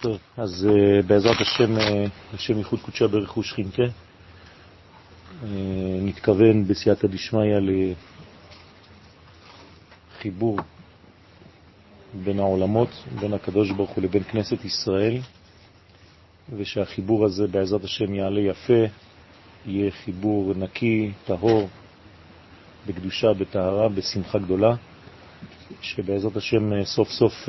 טוב, אז uh, בעזרת השם, uh, השם ייחוד קודשה ברכוש חינטה, uh, נתכוון בסייעתא דשמיא לחיבור בין העולמות, בין הקדוש ברוך הוא לבין כנסת ישראל, ושהחיבור הזה בעזרת השם יעלה יפה, יהיה חיבור נקי, טהור, בקדושה, בטהרה, בשמחה גדולה, שבעזרת השם סוף סוף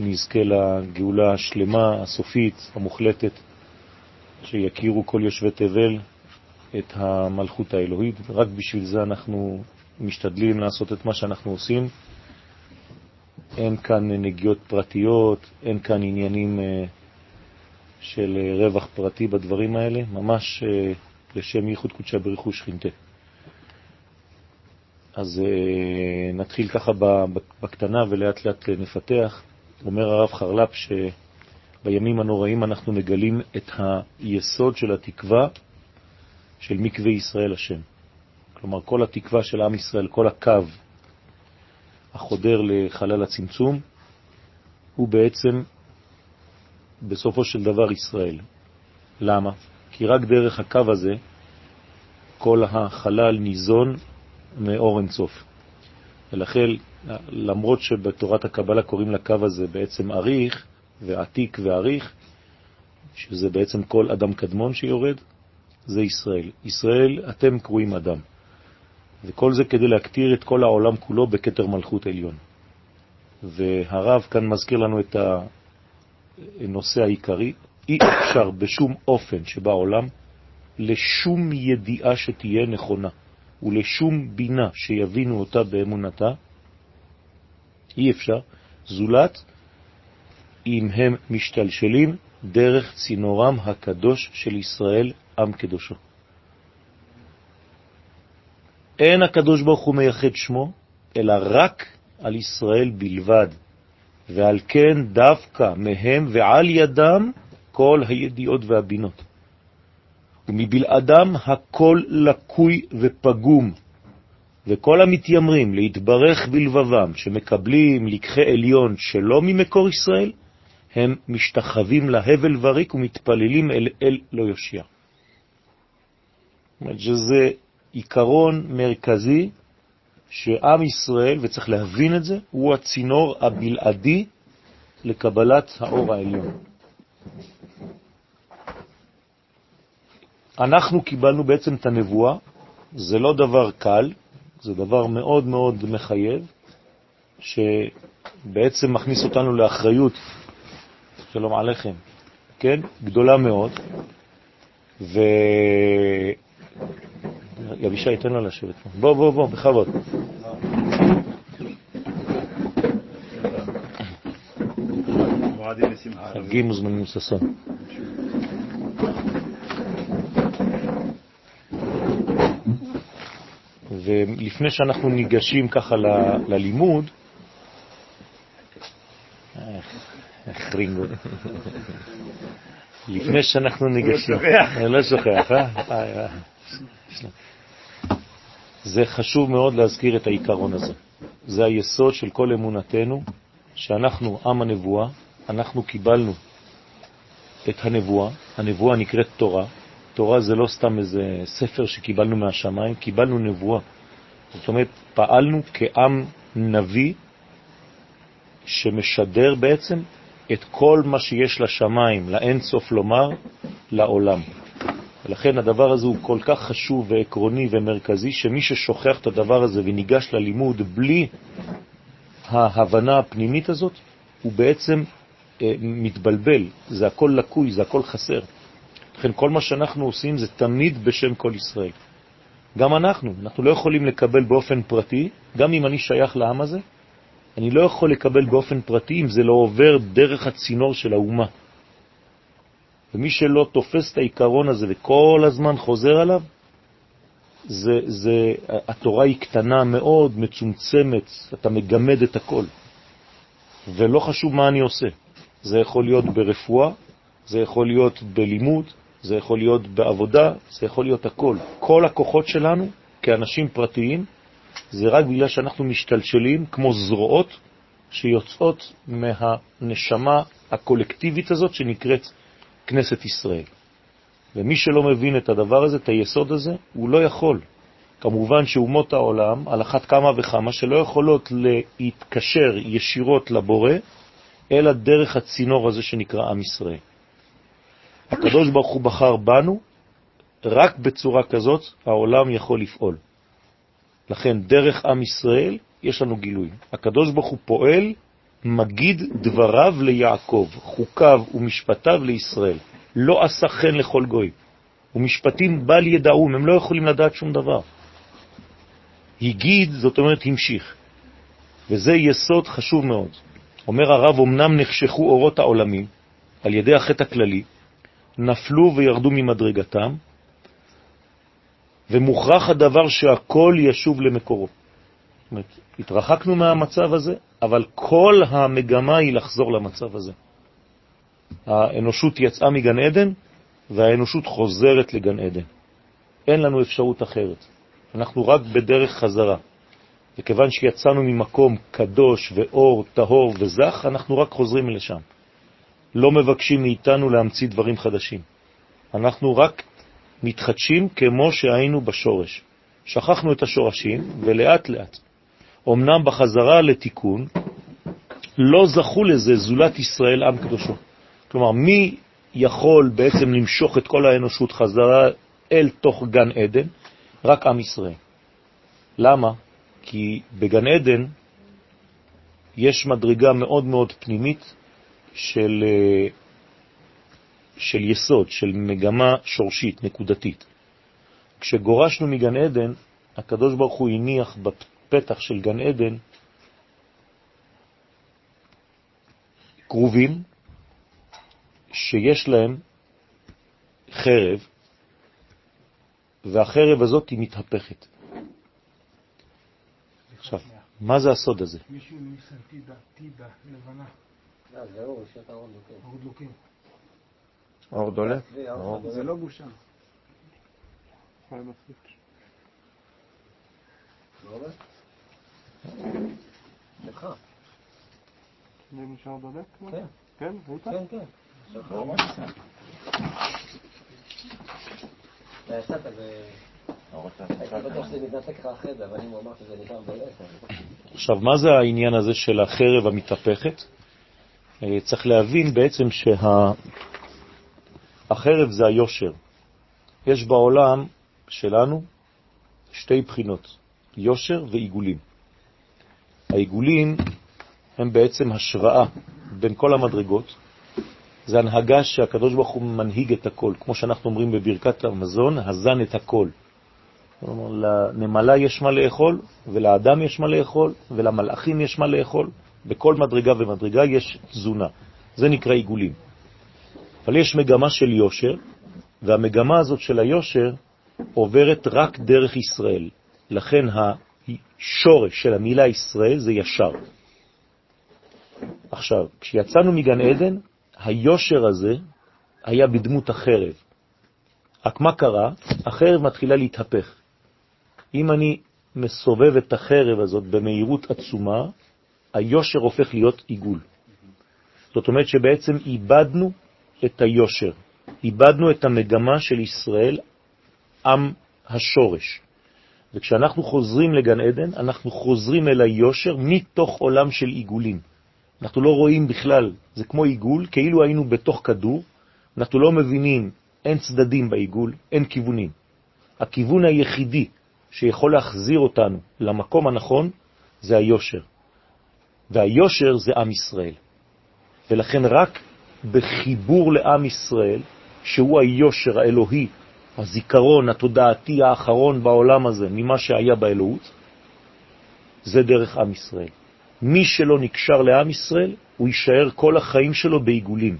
נזכה לגאולה השלמה, הסופית, המוחלטת, שיכירו כל יושבי תבל את המלכות האלוהית. רק בשביל זה אנחנו משתדלים לעשות את מה שאנחנו עושים. אין כאן נגיעות פרטיות, אין כאן עניינים אה, של רווח פרטי בדברים האלה, ממש אה, לשם ייחוד קודשה ברכוש שכינתה. אז אה, נתחיל ככה בקטנה ולאט לאט נפתח. אומר הרב חרל"פ שבימים הנוראים אנחנו מגלים את היסוד של התקווה של מקווה ישראל השם. כלומר, כל התקווה של עם ישראל, כל הקו החודר לחלל הצמצום, הוא בעצם בסופו של דבר ישראל. למה? כי רק דרך הקו הזה כל החלל ניזון מאור אינסוף. ולכן, למרות שבתורת הקבלה קוראים לקו הזה בעצם אריך ועתיק ואריך, שזה בעצם כל אדם קדמון שיורד, זה ישראל. ישראל, אתם קרואים אדם. וכל זה כדי להקטיר את כל העולם כולו בכתר מלכות עליון. והרב כאן מזכיר לנו את הנושא העיקרי, אי אפשר בשום אופן שבעולם לשום ידיעה שתהיה נכונה ולשום בינה שיבינו אותה באמונתה, אי אפשר, זולת אם הם משתלשלים דרך צינורם הקדוש של ישראל, עם קדושו. אין הקדוש ברוך הוא מייחד שמו, אלא רק על ישראל בלבד, ועל כן דווקא מהם ועל ידם כל הידיעות והבינות. ומבלעדם הכל לקוי ופגום, וכל המתיימרים להתברך בלבבם, שמקבלים לקחי עליון שלא ממקור ישראל, הם משתחווים להבל וריק ומתפללים אל אל לא יושיע. זאת שזה עיקרון מרכזי שעם ישראל, וצריך להבין את זה, הוא הצינור הבלעדי לקבלת האור העליון. אנחנו קיבלנו בעצם את הנבואה, זה לא דבר קל, זה דבר מאוד מאוד מחייב, שבעצם מכניס אותנו לאחריות, שלום עליכם, כן? גדולה מאוד, ו... יבישי, תן לו לשבת פה. בוא, בוא, בוא, בכבוד. חגים מוזמנים ששון. ולפני שאנחנו ניגשים ככה ללימוד, איך רינגו, לפני שאנחנו ניגשים, אני לא שוכח, אה? אה, אה? זה חשוב מאוד להזכיר את העיקרון הזה. זה היסוד של כל אמונתנו, שאנחנו עם הנבואה, אנחנו קיבלנו את הנבואה, הנבואה נקראת תורה, תורה זה לא סתם איזה ספר שקיבלנו מהשמיים, קיבלנו נבואה. זאת אומרת, פעלנו כעם נביא שמשדר בעצם את כל מה שיש לשמיים, לאין סוף לומר, לעולם. ולכן הדבר הזה הוא כל כך חשוב ועקרוני ומרכזי, שמי ששוכח את הדבר הזה וניגש ללימוד בלי ההבנה הפנימית הזאת, הוא בעצם אה, מתבלבל, זה הכל לקוי, זה הכל חסר. לכן כל מה שאנחנו עושים זה תמיד בשם כל ישראל. גם אנחנו, אנחנו לא יכולים לקבל באופן פרטי, גם אם אני שייך לעם הזה, אני לא יכול לקבל באופן פרטי אם זה לא עובר דרך הצינור של האומה. ומי שלא תופס את העיקרון הזה וכל הזמן חוזר עליו, זה, זה, התורה היא קטנה מאוד, מצומצמת, אתה מגמד את הכל. ולא חשוב מה אני עושה. זה יכול להיות ברפואה, זה יכול להיות בלימוד, זה יכול להיות בעבודה, זה יכול להיות הכל. כל הכוחות שלנו כאנשים פרטיים זה רק בגלל שאנחנו משתלשלים כמו זרועות שיוצאות מהנשמה הקולקטיבית הזאת שנקראת כנסת ישראל. ומי שלא מבין את הדבר הזה, את היסוד הזה, הוא לא יכול. כמובן שאומות העולם, על אחת כמה וכמה, שלא יכולות להתקשר ישירות לבורא, אלא דרך הצינור הזה שנקרא עם ישראל. הקדוש ברוך הוא בחר בנו, רק בצורה כזאת העולם יכול לפעול. לכן דרך עם ישראל יש לנו גילוי. הקדוש ברוך הוא פועל, מגיד דבריו ליעקב, חוקיו ומשפטיו לישראל. לא עשה חן לכל גוי. ומשפטים בל ידעום, הם לא יכולים לדעת שום דבר. הגיד, זאת אומרת המשיך. וזה יסוד חשוב מאוד. אומר הרב, אמנם נחשכו אורות העולמים על ידי החטא הכללי, נפלו וירדו ממדרגתם, ומוכרח הדבר שהכל ישוב למקורו. זאת אומרת, התרחקנו מהמצב הזה, אבל כל המגמה היא לחזור למצב הזה. האנושות יצאה מגן עדן, והאנושות חוזרת לגן עדן. אין לנו אפשרות אחרת. אנחנו רק בדרך חזרה. וכיוון שיצאנו ממקום קדוש ואור, טהור וזך, אנחנו רק חוזרים לשם. לא מבקשים מאיתנו להמציא דברים חדשים. אנחנו רק מתחדשים כמו שהיינו בשורש. שכחנו את השורשים, ולאט לאט. אמנם בחזרה לתיקון, לא זכו לזה זולת ישראל עם קדושו. כלומר, מי יכול בעצם למשוך את כל האנושות חזרה אל תוך גן עדן? רק עם ישראל. למה? כי בגן עדן יש מדרגה מאוד מאוד פנימית של, אה, של יסוד, של מגמה שורשית, נקודתית. כשגורשנו מגן עדן, הקדוש ברוך הוא הניח בפתח של גן עדן קרובים שיש להם חרב, והחרב הזאת היא מתהפכת. עכשיו, מה זה הסוד הזה? מישהו ניסנתי טידה לבנה. לא, זה אור, יש אור דלוקים. אור דלוקים. אור דולק? זה לא בושה. שלך. זה נשאר דולק? כן. כן? ראית? כן, כן. יצאת ו... עכשיו, מה זה העניין הזה של החרב המתהפכת? אה, צריך להבין בעצם שהחרב זה היושר. יש בעולם שלנו שתי בחינות, יושר ועיגולים. העיגולים הם בעצם השוואה בין כל המדרגות, זה הנהגה שהקדוש ברוך הוא מנהיג את הכל, כמו שאנחנו אומרים בברכת המזון, הזן את הכל. כלומר, לנמלה יש מה לאכול, ולאדם יש מה לאכול, ולמלאכים יש מה לאכול. בכל מדרגה ומדרגה יש תזונה. זה נקרא עיגולים. אבל יש מגמה של יושר, והמגמה הזאת של היושר עוברת רק דרך ישראל. לכן השורש של המילה ישראל זה ישר. עכשיו, כשיצאנו מגן עדן, היושר הזה היה בדמות החרב. רק מה קרה? החרב מתחילה להתהפך. אם אני מסובב את החרב הזאת במהירות עצומה, היושר הופך להיות עיגול. זאת אומרת שבעצם איבדנו את היושר, איבדנו את המגמה של ישראל, עם השורש. וכשאנחנו חוזרים לגן עדן, אנחנו חוזרים אל היושר מתוך עולם של עיגולים. אנחנו לא רואים בכלל, זה כמו עיגול, כאילו היינו בתוך כדור, אנחנו לא מבינים, אין צדדים בעיגול, אין כיוונים. הכיוון היחידי שיכול להחזיר אותנו למקום הנכון זה היושר. והיושר זה עם ישראל. ולכן רק בחיבור לעם ישראל, שהוא היושר האלוהי, הזיכרון התודעתי האחרון בעולם הזה, ממה שהיה באלוהות, זה דרך עם ישראל. מי שלא נקשר לעם ישראל, הוא יישאר כל החיים שלו בעיגולים.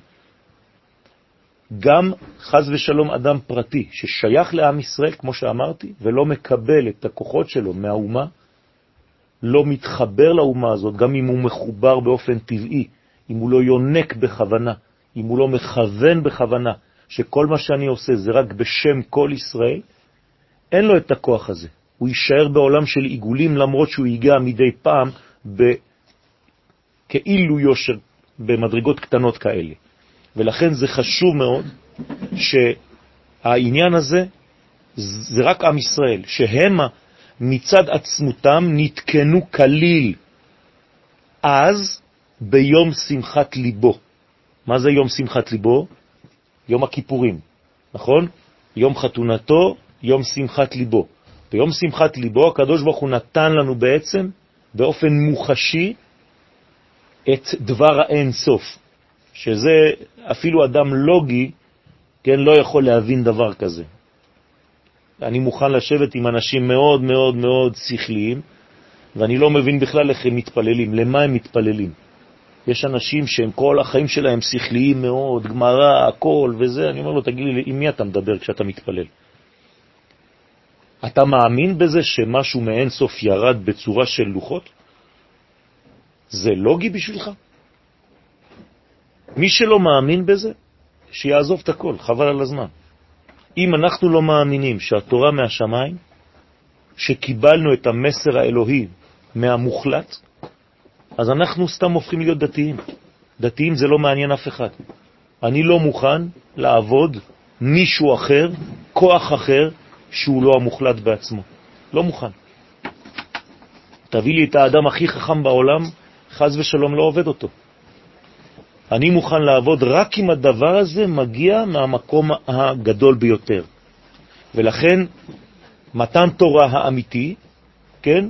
גם חז ושלום אדם פרטי ששייך לעם ישראל, כמו שאמרתי, ולא מקבל את הכוחות שלו מהאומה, לא מתחבר לאומה הזאת, גם אם הוא מחובר באופן טבעי, אם הוא לא יונק בכוונה, אם הוא לא מכוון בכוונה, שכל מה שאני עושה זה רק בשם כל ישראל, אין לו את הכוח הזה. הוא יישאר בעולם של עיגולים למרות שהוא ייגע מדי פעם כאילו יושר במדרגות קטנות כאלה. ולכן זה חשוב מאוד שהעניין הזה זה רק עם ישראל, שהם מצד עצמותם נתקנו כליל אז ביום שמחת ליבו. מה זה יום שמחת ליבו? יום הכיפורים, נכון? יום חתונתו, יום שמחת ליבו. ביום שמחת ליבו הקדוש ברוך הוא נתן לנו בעצם באופן מוחשי את דבר האין סוף, שזה אפילו אדם לוגי, כן, לא יכול להבין דבר כזה. אני מוכן לשבת עם אנשים מאוד מאוד מאוד שכליים, ואני לא מבין בכלל איך הם מתפללים, למה הם מתפללים. יש אנשים שהם כל החיים שלהם שכליים מאוד, גמרא, הכל וזה, אני אומר לו, תגיד לי, עם מי אתה מדבר כשאתה מתפלל? אתה מאמין בזה שמשהו מאין סוף ירד בצורה של לוחות? זה לוגי בשבילך? מי שלא מאמין בזה, שיעזוב את הכל, חבל על הזמן. אם אנחנו לא מאמינים שהתורה מהשמיים, שקיבלנו את המסר האלוהי מהמוחלט, אז אנחנו סתם הופכים להיות דתיים. דתיים זה לא מעניין אף אחד. אני לא מוכן לעבוד מישהו אחר, כוח אחר, שהוא לא המוחלט בעצמו. לא מוכן. תביא לי את האדם הכי חכם בעולם, חז ושלום לא עובד אותו. אני מוכן לעבוד רק אם הדבר הזה מגיע מהמקום הגדול ביותר. ולכן מתן תורה האמיתי, כן,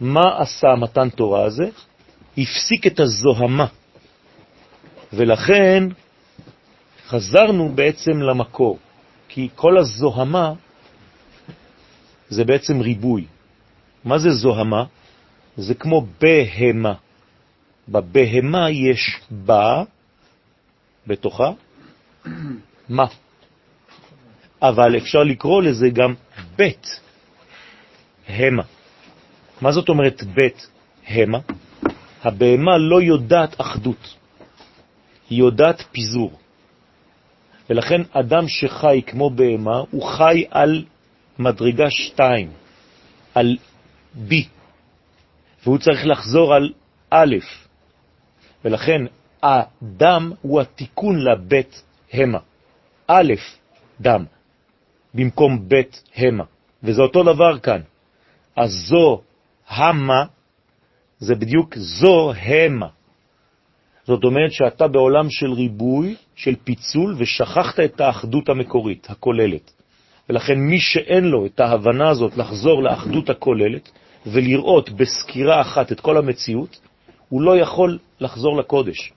מה עשה מתן תורה הזה? הפסיק את הזוהמה. ולכן חזרנו בעצם למקור, כי כל הזוהמה זה בעצם ריבוי. מה זה זוהמה? זה כמו בהמה. בבהמה יש בה, בתוכה, מה. אבל אפשר לקרוא לזה גם בית המה. מה זאת אומרת בית המה? הבהמה לא יודעת אחדות, היא יודעת פיזור. ולכן אדם שחי כמו בהמה, הוא חי על מדרגה שתיים, על בי, והוא צריך לחזור על א', ולכן הדם הוא התיקון לבית המה. א', דם, במקום בית המה. וזה אותו דבר כאן. אז זו המה, זה בדיוק זו המה. זאת אומרת שאתה בעולם של ריבוי, של פיצול, ושכחת את האחדות המקורית, הכוללת. ולכן מי שאין לו את ההבנה הזאת לחזור לאחדות הכוללת ולראות בסקירה אחת את כל המציאות, הוא לא יכול לחזור לקודש.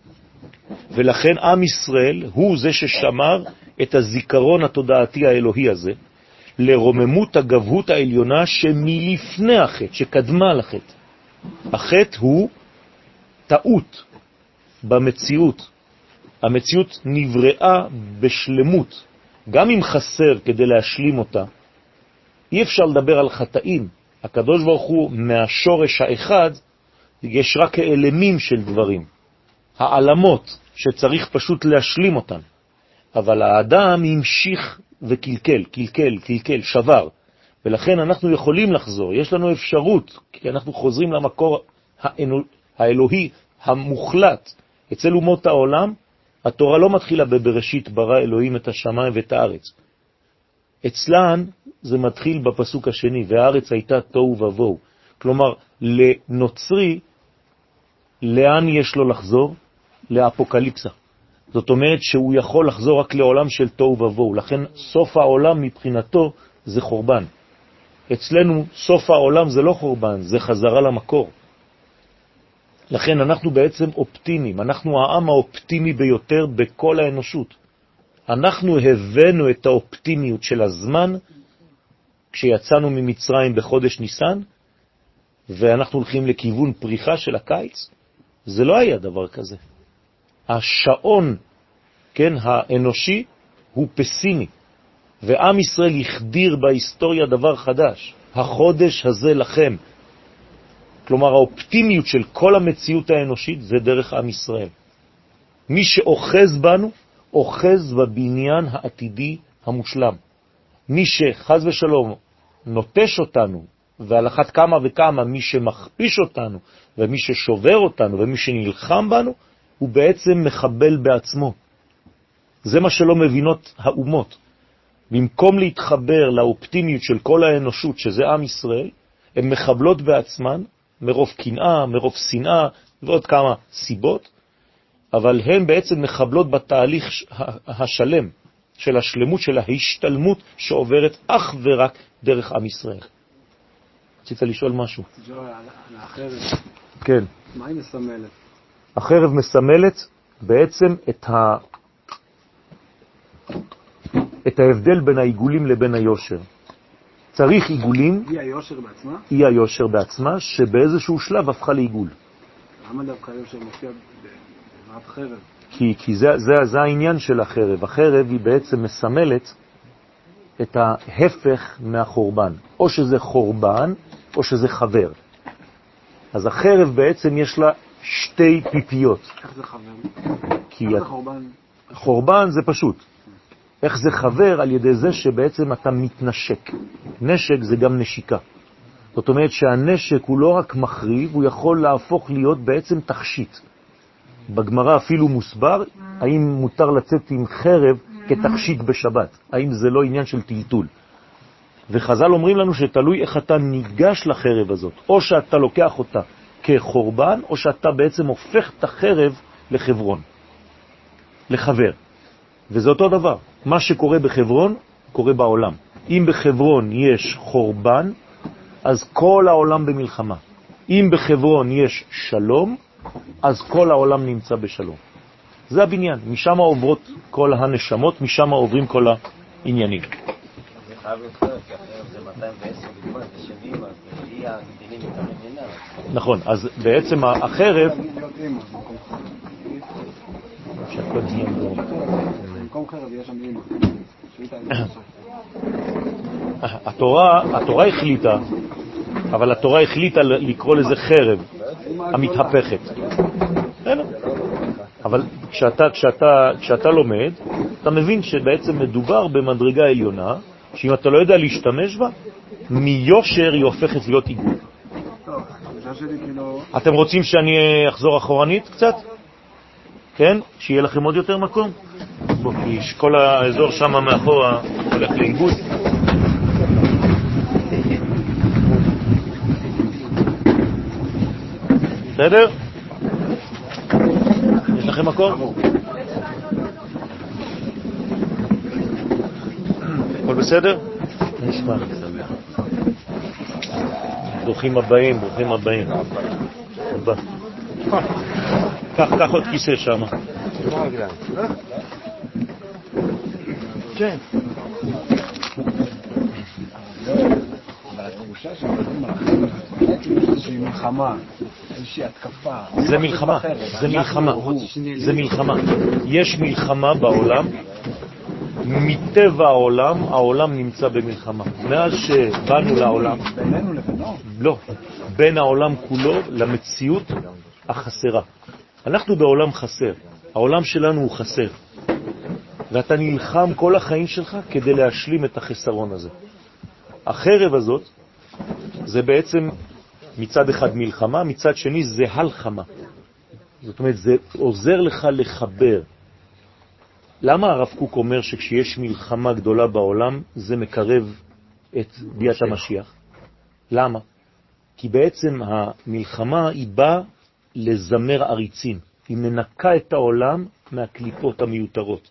ולכן עם ישראל הוא זה ששמר את הזיכרון התודעתי האלוהי הזה לרוממות הגבהות העליונה שמלפני החטא, שקדמה לחטא. החטא הוא טעות במציאות. המציאות נבראה בשלמות, גם אם חסר כדי להשלים אותה. אי אפשר לדבר על חטאים. הקדוש ברוך הוא מהשורש האחד יש רק האלמים של דברים, העלמות שצריך פשוט להשלים אותן. אבל האדם המשיך וקלקל, קלקל, קלקל, שבר. ולכן אנחנו יכולים לחזור, יש לנו אפשרות, כי אנחנו חוזרים למקור האלוהי המוחלט. אצל אומות העולם, התורה לא מתחילה בבראשית ברא אלוהים את השמיים ואת הארץ. אצלן זה מתחיל בפסוק השני, והארץ הייתה תוהו ובוהו. כלומר, לנוצרי לאן יש לו לחזור? לאפוקליפסה. זאת אומרת שהוא יכול לחזור רק לעולם של תוהו ובוהו, לכן סוף העולם מבחינתו זה חורבן. אצלנו סוף העולם זה לא חורבן, זה חזרה למקור. לכן אנחנו בעצם אופטימיים, אנחנו העם האופטימי ביותר בכל האנושות. אנחנו הבאנו את האופטימיות של הזמן כשיצאנו ממצרים בחודש ניסן, ואנחנו הולכים לכיוון פריחה של הקיץ, זה לא היה דבר כזה. השעון, כן, האנושי, הוא פסימי, ועם ישראל יחדיר בהיסטוריה דבר חדש. החודש הזה לכם. כלומר, האופטימיות של כל המציאות האנושית זה דרך עם ישראל. מי שאוחז בנו, אוחז בבניין העתידי המושלם. מי שחז ושלום נוטש אותנו ועל אחת כמה וכמה מי שמכפיש אותנו, ומי ששובר אותנו, ומי שנלחם בנו, הוא בעצם מחבל בעצמו. זה מה שלא מבינות האומות. במקום להתחבר לאופטימיות של כל האנושות, שזה עם ישראל, הן מחבלות בעצמן מרוב קנאה, מרוב שנאה ועוד כמה סיבות, אבל הן בעצם מחבלות בתהליך השלם של השלמות, של ההשתלמות שעוברת אך ורק דרך עם ישראל. רצית לשאול משהו? החרב. כן. מה היא מסמלת? החרב מסמלת בעצם את, ה... את ההבדל בין העיגולים לבין היושר. צריך עיגולים, היא היושר בעצמה? היא היושר בעצמה, שבאיזשהו שלב הפכה לעיגול. למה דווקא היושר מופיע בעזרת חרב? כי, כי זה, זה, זה העניין של החרב. החרב היא בעצם מסמלת את ההפך מהחורבן. או שזה חורבן, או שזה חבר. אז החרב בעצם יש לה שתי פיפיות. איך זה חבר? כי איך זה חורבן? חורבן זה פשוט. איך זה חבר? על ידי זה שבעצם אתה מתנשק. נשק זה גם נשיקה. זאת אומרת שהנשק הוא לא רק מחריב, הוא יכול להפוך להיות בעצם תכשיט. בגמרא אפילו מוסבר, האם מותר לצאת עם חרב כתכשיט בשבת? האם זה לא עניין של טלטול? וחז"ל אומרים לנו שתלוי איך אתה ניגש לחרב הזאת, או שאתה לוקח אותה כחורבן, או שאתה בעצם הופך את החרב לחברון, לחבר. וזה אותו דבר. מה שקורה בחברון, קורה בעולם. אם בחברון יש חורבן, אז כל העולם במלחמה. אם בחברון יש שלום, אז כל העולם נמצא בשלום. זה הבניין, משם עוברות כל הנשמות, משם עוברים כל העניינים. זה חייב להיות חרב, כי אחרת זה 210 בגמר, זה 70, אז היא הדינים יותר מבינה. נכון, אז בעצם החרב... אימא. התורה, התורה החליטה, אבל התורה החליטה לקרוא לזה חרב המתהפכת. אבל כשאתה, כשאתה, כשאתה לומד, אתה מבין שבעצם מדובר במדרגה עליונה, שאם אתה לא יודע להשתמש בה, מיושר היא הופכת להיות עיגול. אתם רוצים שאני אחזור אחורנית קצת? כן? שיהיה לכם עוד יותר מקום? בוא, כי כל האזור שם מאחורה הולך לאיבוד. בסדר? לכם מקום? הכל בסדר? נשמע. ברוכים הבאים, ברוכים הבאים. הבא. קח, קח עוד כיסא שם. כן. אבל התחושה שמדברים על החרב, זה כאילו איזושהי מלחמה, איזושהי התקפה. זה מלחמה, זה מלחמה, זה מלחמה. יש מלחמה בעולם, מטבע העולם, העולם נמצא במלחמה. מאז שבאנו לעולם, בינינו לבינו? לא, בין העולם כולו למציאות החסרה. אנחנו בעולם חסר, העולם שלנו הוא חסר, ואתה נלחם כל החיים שלך כדי להשלים את החסרון הזה. החרב הזאת זה בעצם מצד אחד מלחמה, מצד שני זה הלחמה. זאת אומרת, זה עוזר לך לחבר. למה הרב קוק אומר שכשיש מלחמה גדולה בעולם, זה מקרב את ביאת המשיח? למה? כי בעצם המלחמה היא באה לזמר עריצים. היא מנקה את העולם מהקליפות המיותרות.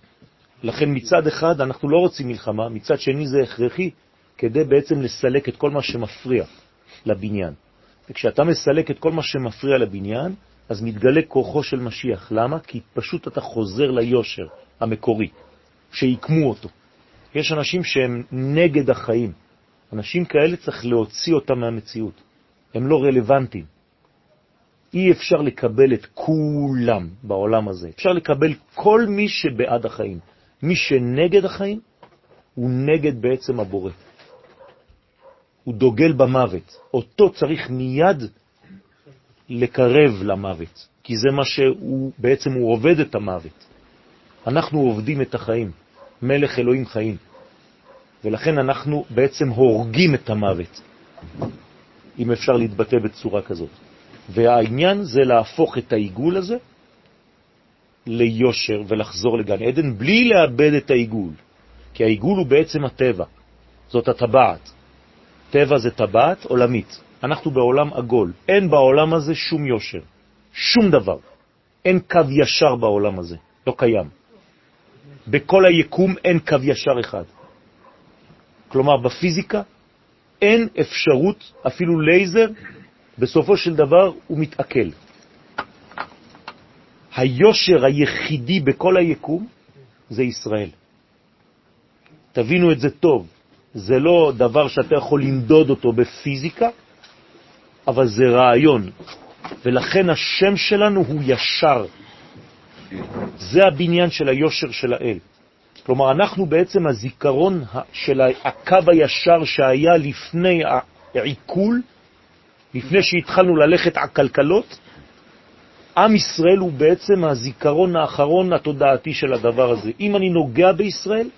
לכן מצד אחד אנחנו לא רוצים מלחמה, מצד שני זה הכרחי כדי בעצם לסלק את כל מה שמפריע לבניין. וכשאתה מסלק את כל מה שמפריע לבניין, אז מתגלה כוחו של משיח. למה? כי פשוט אתה חוזר ליושר המקורי, שיקמו אותו. יש אנשים שהם נגד החיים. אנשים כאלה צריך להוציא אותם מהמציאות. הם לא רלוונטיים. אי אפשר לקבל את כולם בעולם הזה. אפשר לקבל כל מי שבעד החיים. מי שנגד החיים הוא נגד בעצם הבורא. הוא דוגל במוות. אותו צריך מיד לקרב למוות, כי זה מה שהוא, בעצם הוא עובד את המוות. אנחנו עובדים את החיים, מלך אלוהים חיים, ולכן אנחנו בעצם הורגים את המוות. אם אפשר להתבטא בצורה כזאת. והעניין זה להפוך את העיגול הזה ליושר ולחזור לגן עדן בלי לאבד את העיגול, כי העיגול הוא בעצם הטבע, זאת הטבעת. טבע זה טבעת עולמית. אנחנו בעולם עגול, אין בעולם הזה שום יושר, שום דבר. אין קו ישר בעולם הזה, לא קיים. בכל היקום אין קו ישר אחד. כלומר, בפיזיקה אין אפשרות, אפילו לייזר, בסופו של דבר הוא מתעכל. היושר היחידי בכל היקום זה ישראל. תבינו את זה טוב. זה לא דבר שאתה יכול למדוד אותו בפיזיקה, אבל זה רעיון. ולכן השם שלנו הוא ישר. זה הבניין של היושר של האל. כלומר, אנחנו בעצם הזיכרון של הקו הישר שהיה לפני העיכול, לפני שהתחלנו ללכת עקלקלות, עם ישראל הוא בעצם הזיכרון האחרון התודעתי של הדבר הזה. אם אני נוגע בישראל,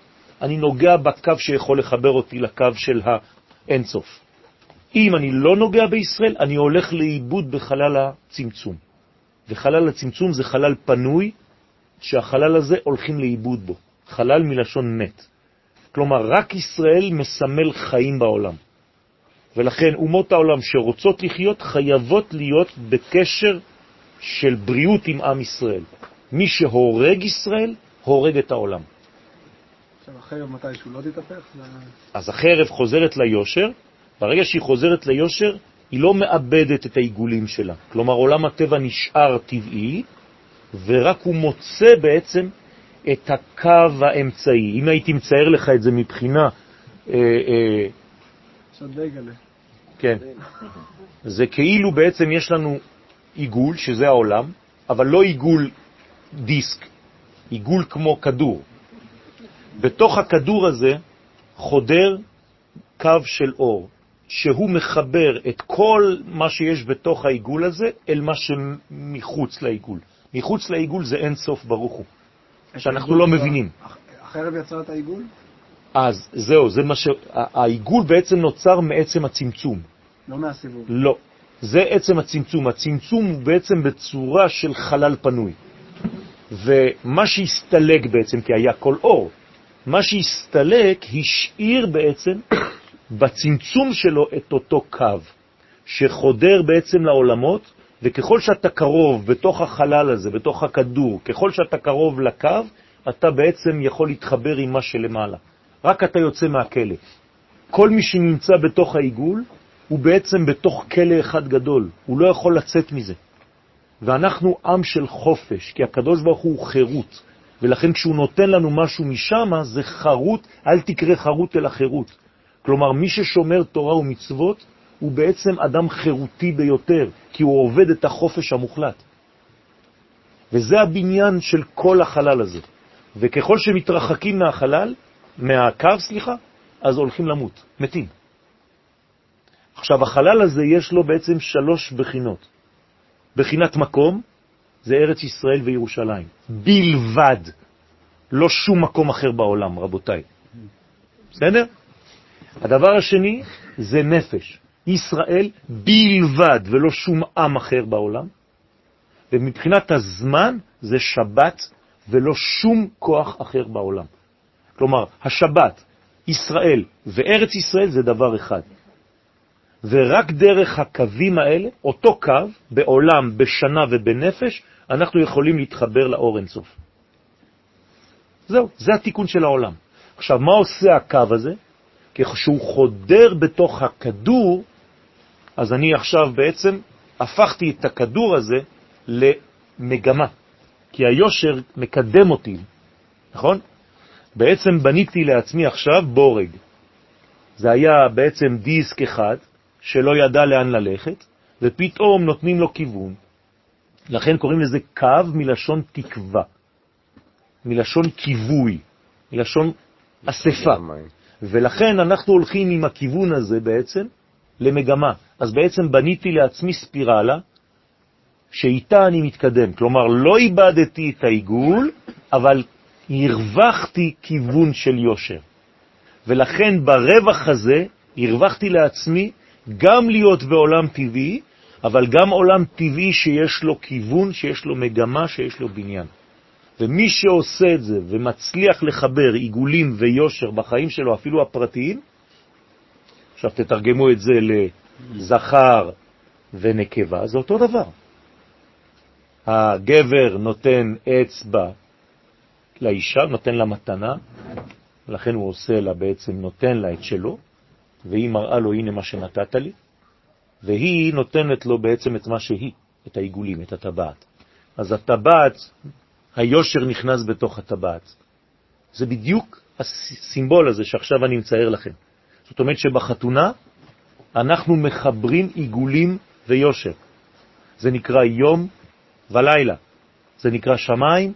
אני נוגע בקו שיכול לחבר אותי לקו של האינסוף. אם אני לא נוגע בישראל, אני הולך לאיבוד בחלל הצמצום. וחלל הצמצום זה חלל פנוי, שהחלל הזה הולכים לאיבוד בו. חלל מלשון מת. כלומר, רק ישראל מסמל חיים בעולם. ולכן אומות העולם שרוצות לחיות חייבות להיות בקשר של בריאות עם עם ישראל. מי שהורג ישראל, הורג את העולם. החרב מתישהו לא תתהפך? אז החרב חוזרת ליושר, ברגע שהיא חוזרת ליושר, היא לא מאבדת את העיגולים שלה. כלומר, עולם הטבע נשאר טבעי, ורק הוא מוצא בעצם את הקו האמצעי. אם הייתי מצייר לך את זה מבחינה... אה, אה, כן. זה כאילו בעצם יש לנו עיגול, שזה העולם, אבל לא עיגול דיסק, עיגול כמו כדור. בתוך הכדור הזה חודר קו של אור, שהוא מחבר את כל מה שיש בתוך העיגול הזה אל מה שמחוץ לעיגול. מחוץ לעיגול זה אין סוף ברוך הוא, שאנחנו לא מבינים. החרב יצרה את העיגול? אז זהו, זה מה ש... העיגול בעצם נוצר מעצם הצמצום. לא מהסיבוב. לא, זה עצם הצמצום. הצמצום הוא בעצם בצורה של חלל פנוי. ומה שהסתלק בעצם, כי היה כל אור, מה שהסתלק השאיר בעצם בצמצום שלו את אותו קו, שחודר בעצם לעולמות, וככל שאתה קרוב בתוך החלל הזה, בתוך הכדור, ככל שאתה קרוב לקו, אתה בעצם יכול להתחבר עם מה שלמעלה. רק אתה יוצא מהכלא. כל מי שנמצא בתוך העיגול, הוא בעצם בתוך כלא אחד גדול, הוא לא יכול לצאת מזה. ואנחנו עם של חופש, כי הקדוש ברוך הוא חירות, ולכן כשהוא נותן לנו משהו משם, זה חרות, אל תקרא חרות אלא חירות. כלומר, מי ששומר תורה ומצוות הוא בעצם אדם חירותי ביותר, כי הוא עובד את החופש המוחלט. וזה הבניין של כל החלל הזה. וככל שמתרחקים מהחלל, מהקו, סליחה, אז הולכים למות, מתים. עכשיו, החלל הזה יש לו בעצם שלוש בחינות. בחינת מקום, זה ארץ ישראל וירושלים. בלבד. לא שום מקום אחר בעולם, רבותיי. בסדר? הדבר השני זה נפש. ישראל בלבד, ולא שום עם אחר בעולם. ומבחינת הזמן זה שבת ולא שום כוח אחר בעולם. כלומר, השבת, ישראל וארץ ישראל זה דבר אחד. ורק דרך הקווים האלה, אותו קו, בעולם, בשנה ובנפש, אנחנו יכולים להתחבר לאור אינסוף. זהו, זה התיקון של העולם. עכשיו, מה עושה הקו הזה? כשהוא חודר בתוך הכדור, אז אני עכשיו בעצם הפכתי את הכדור הזה למגמה, כי היושר מקדם אותי, נכון? בעצם בניתי לעצמי עכשיו בורג. זה היה בעצם דיסק אחד שלא ידע לאן ללכת, ופתאום נותנים לו כיוון. לכן קוראים לזה קו מלשון תקווה, מלשון כיווי, מלשון אספה. ולכן אנחנו הולכים עם הכיוון הזה בעצם למגמה. אז בעצם בניתי לעצמי ספירלה שאיתה אני מתקדם. כלומר, לא איבדתי את העיגול, אבל הרווחתי כיוון של יושר. ולכן ברווח הזה הרווחתי לעצמי גם להיות בעולם טבעי, אבל גם עולם טבעי שיש לו כיוון, שיש לו מגמה, שיש לו בניין. ומי שעושה את זה ומצליח לחבר עיגולים ויושר בחיים שלו, אפילו הפרטיים, עכשיו תתרגמו את זה לזכר ונקבה, זה אותו דבר. הגבר נותן אצבע לאישה, נותן לה מתנה, לכן הוא עושה לה בעצם, נותן לה את שלו, והיא מראה לו, הנה מה שנתת לי, והיא נותנת לו בעצם את מה שהיא, את העיגולים, את הטבעת. אז הטבעת, היושר נכנס בתוך הטבעת. זה בדיוק הסימבול הזה שעכשיו אני מצייר לכם. זאת אומרת שבחתונה אנחנו מחברים עיגולים ויושר. זה נקרא יום ולילה, זה נקרא שמיים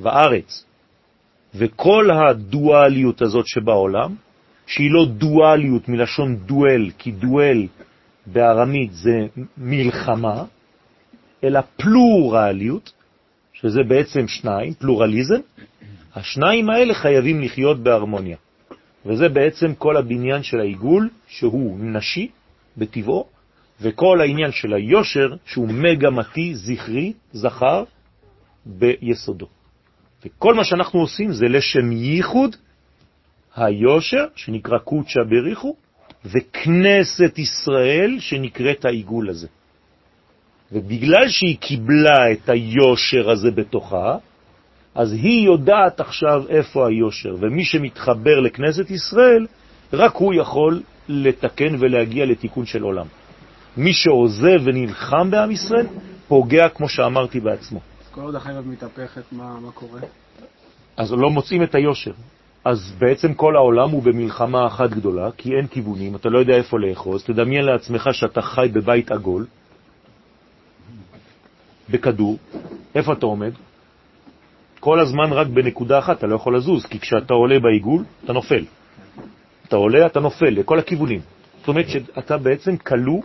וארץ. וכל הדואליות הזאת שבעולם, שהיא לא דואליות מלשון דואל, כי דואל בארמית זה מלחמה, אלא פלורליות, שזה בעצם שניים, פלורליזם, השניים האלה חייבים לחיות בהרמוניה. וזה בעצם כל הבניין של העיגול, שהוא נשי בטבעו, וכל העניין של היושר, שהוא מגמתי, זכרי, זכר, ביסודו. וכל מה שאנחנו עושים זה לשם ייחוד היושר, שנקרא קודשא בריחו, וכנסת ישראל, שנקראת העיגול הזה. ובגלל שהיא קיבלה את היושר הזה בתוכה, אז היא יודעת עכשיו איפה היושר, ומי שמתחבר לכנסת ישראל, רק הוא יכול לתקן ולהגיע לתיקון של עולם. מי שעוזב ונלחם בעם ישראל, פוגע, כמו שאמרתי בעצמו. כל עוד החייב מתהפכת, מה, מה קורה? אז לא מוצאים את היושר. אז בעצם כל העולם הוא במלחמה אחת גדולה, כי אין כיוונים, אתה לא יודע איפה לאחוז. תדמיין לעצמך שאתה חי בבית עגול, בכדור, איפה אתה עומד? כל הזמן רק בנקודה אחת, אתה לא יכול לזוז, כי כשאתה עולה בעיגול, אתה נופל. אתה עולה, אתה נופל לכל הכיוונים. זאת אומרת שאתה בעצם כלוא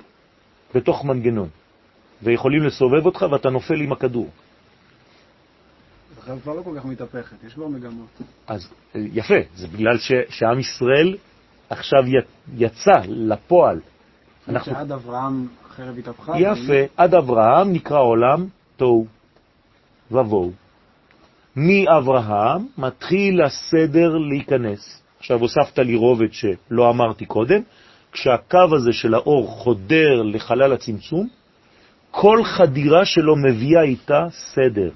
בתוך מנגנון, ויכולים לסובב אותך ואתה נופל עם הכדור. החיים כבר לא כל כך מתהפכת, יש כבר מגמות. אז יפה, זה בגלל ש, שעם ישראל עכשיו יצא לפועל. אנחנו... שעד אברהם חרב התהפכה? יפה, עד אברהם נקרא עולם תוהו ובוהו. מאברהם מתחיל הסדר להיכנס. עכשיו הוספת לי רובד שלא אמרתי קודם, כשהקו הזה של האור חודר לחלל הצמצום, כל חדירה שלו מביאה איתה סדר.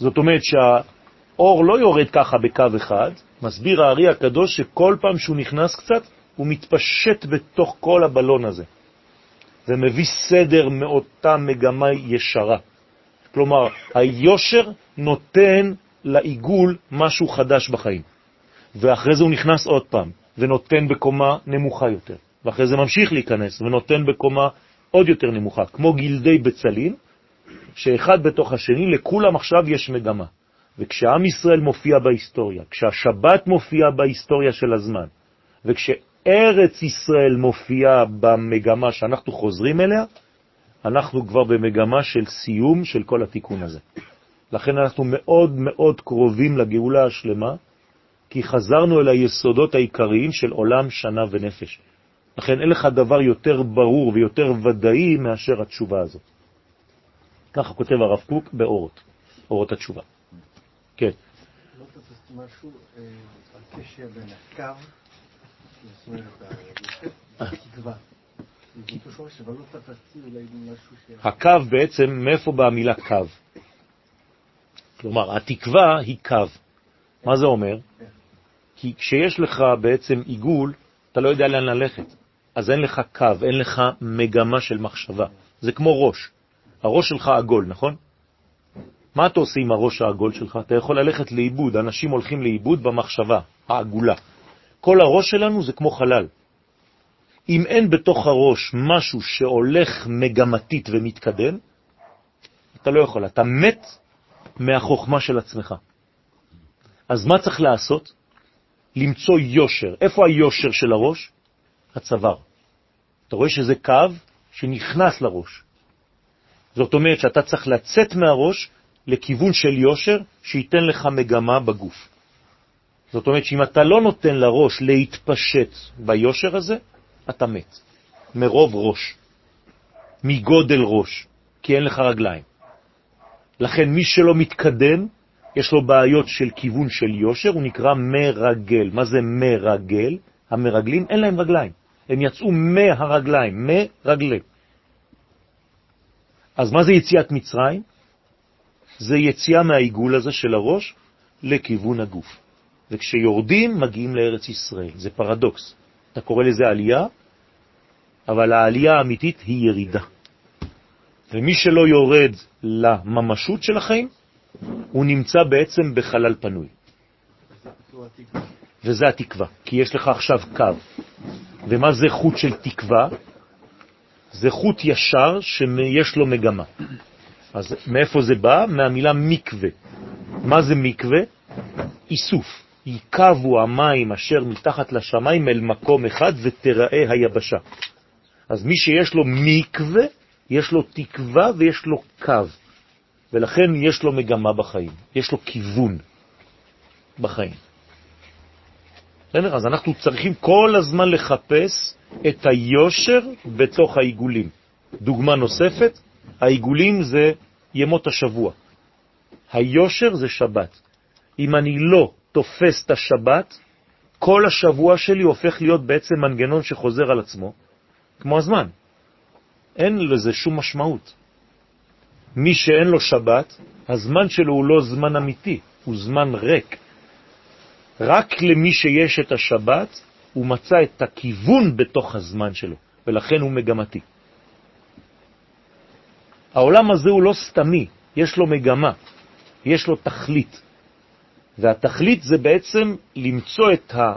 זאת אומרת שהאור לא יורד ככה בקו אחד, מסביר הארי הקדוש שכל פעם שהוא נכנס קצת, הוא מתפשט בתוך כל הבלון הזה. זה מביא סדר מאותה מגמה ישרה. כלומר, היושר נותן לעיגול משהו חדש בחיים. ואחרי זה הוא נכנס עוד פעם, ונותן בקומה נמוכה יותר. ואחרי זה ממשיך להיכנס, ונותן בקומה עוד יותר נמוכה, כמו גלדי בצלים, שאחד בתוך השני, לכולם עכשיו יש מגמה. וכשעם ישראל מופיע בהיסטוריה, כשהשבת מופיע בהיסטוריה של הזמן, וכשארץ ישראל מופיעה במגמה שאנחנו חוזרים אליה, אנחנו כבר במגמה של סיום של כל התיקון הזה. לכן אנחנו מאוד מאוד קרובים לגאולה השלמה, כי חזרנו אל היסודות העיקריים של עולם, שנה ונפש. לכן אין לך דבר יותר ברור ויותר ודאי מאשר התשובה הזאת. ככה כותב הרב קוק באורות, אורות התשובה. כן. לא תפסתי משהו אה, על קשר בין הקו, זאת אומרת, התקווה. הקו בעצם, מאיפה באה המילה קו? כלומר, התקווה היא קו. מה זה אומר? כן. כי כשיש לך בעצם עיגול, אתה לא יודע לאן ללכת. אז אין לך קו, אין לך מגמה של מחשבה. זה כמו ראש. הראש שלך עגול, נכון? מה אתה עושה עם הראש העגול שלך? אתה יכול ללכת לאיבוד, אנשים הולכים לאיבוד במחשבה העגולה. כל הראש שלנו זה כמו חלל. אם אין בתוך הראש משהו שהולך מגמתית ומתקדם, אתה לא יכול, אתה מת מהחוכמה של עצמך. אז מה צריך לעשות? למצוא יושר. איפה היושר של הראש? הצוואר. אתה רואה שזה קו שנכנס לראש. זאת אומרת שאתה צריך לצאת מהראש לכיוון של יושר שייתן לך מגמה בגוף. זאת אומרת שאם אתה לא נותן לראש להתפשט ביושר הזה, אתה מת. מרוב ראש, מגודל ראש, כי אין לך רגליים. לכן מי שלא מתקדם, יש לו בעיות של כיוון של יושר, הוא נקרא מרגל. מה זה מרגל? המרגלים אין להם רגליים. הם יצאו מהרגליים, מרגלי. אז מה זה יציאת מצרים? זה יציאה מהעיגול הזה של הראש לכיוון הגוף. וכשיורדים, מגיעים לארץ ישראל. זה פרדוקס. אתה קורא לזה עלייה, אבל העלייה האמיתית היא ירידה. ומי שלא יורד לממשות של החיים, הוא נמצא בעצם בחלל פנוי. וזה התקווה, כי יש לך עכשיו קו. ומה זה חוט של תקווה? זה חוט ישר שיש לו מגמה. אז מאיפה זה בא? מהמילה מקווה. מה זה מקווה? איסוף. ייקבו המים אשר מתחת לשמיים אל מקום אחד ותראה היבשה. אז מי שיש לו מקווה, יש לו תקווה ויש לו קו, ולכן יש לו מגמה בחיים, יש לו כיוון בחיים. בסדר? אז אנחנו צריכים כל הזמן לחפש את היושר בתוך העיגולים. דוגמה נוספת, העיגולים זה ימות השבוע. היושר זה שבת. אם אני לא תופס את השבת, כל השבוע שלי הופך להיות בעצם מנגנון שחוזר על עצמו, כמו הזמן. אין לזה שום משמעות. מי שאין לו שבת, הזמן שלו הוא לא זמן אמיתי, הוא זמן ריק. רק למי שיש את השבת, הוא מצא את הכיוון בתוך הזמן שלו, ולכן הוא מגמתי. העולם הזה הוא לא סתמי, יש לו מגמה, יש לו תכלית. והתכלית זה בעצם למצוא את, ה,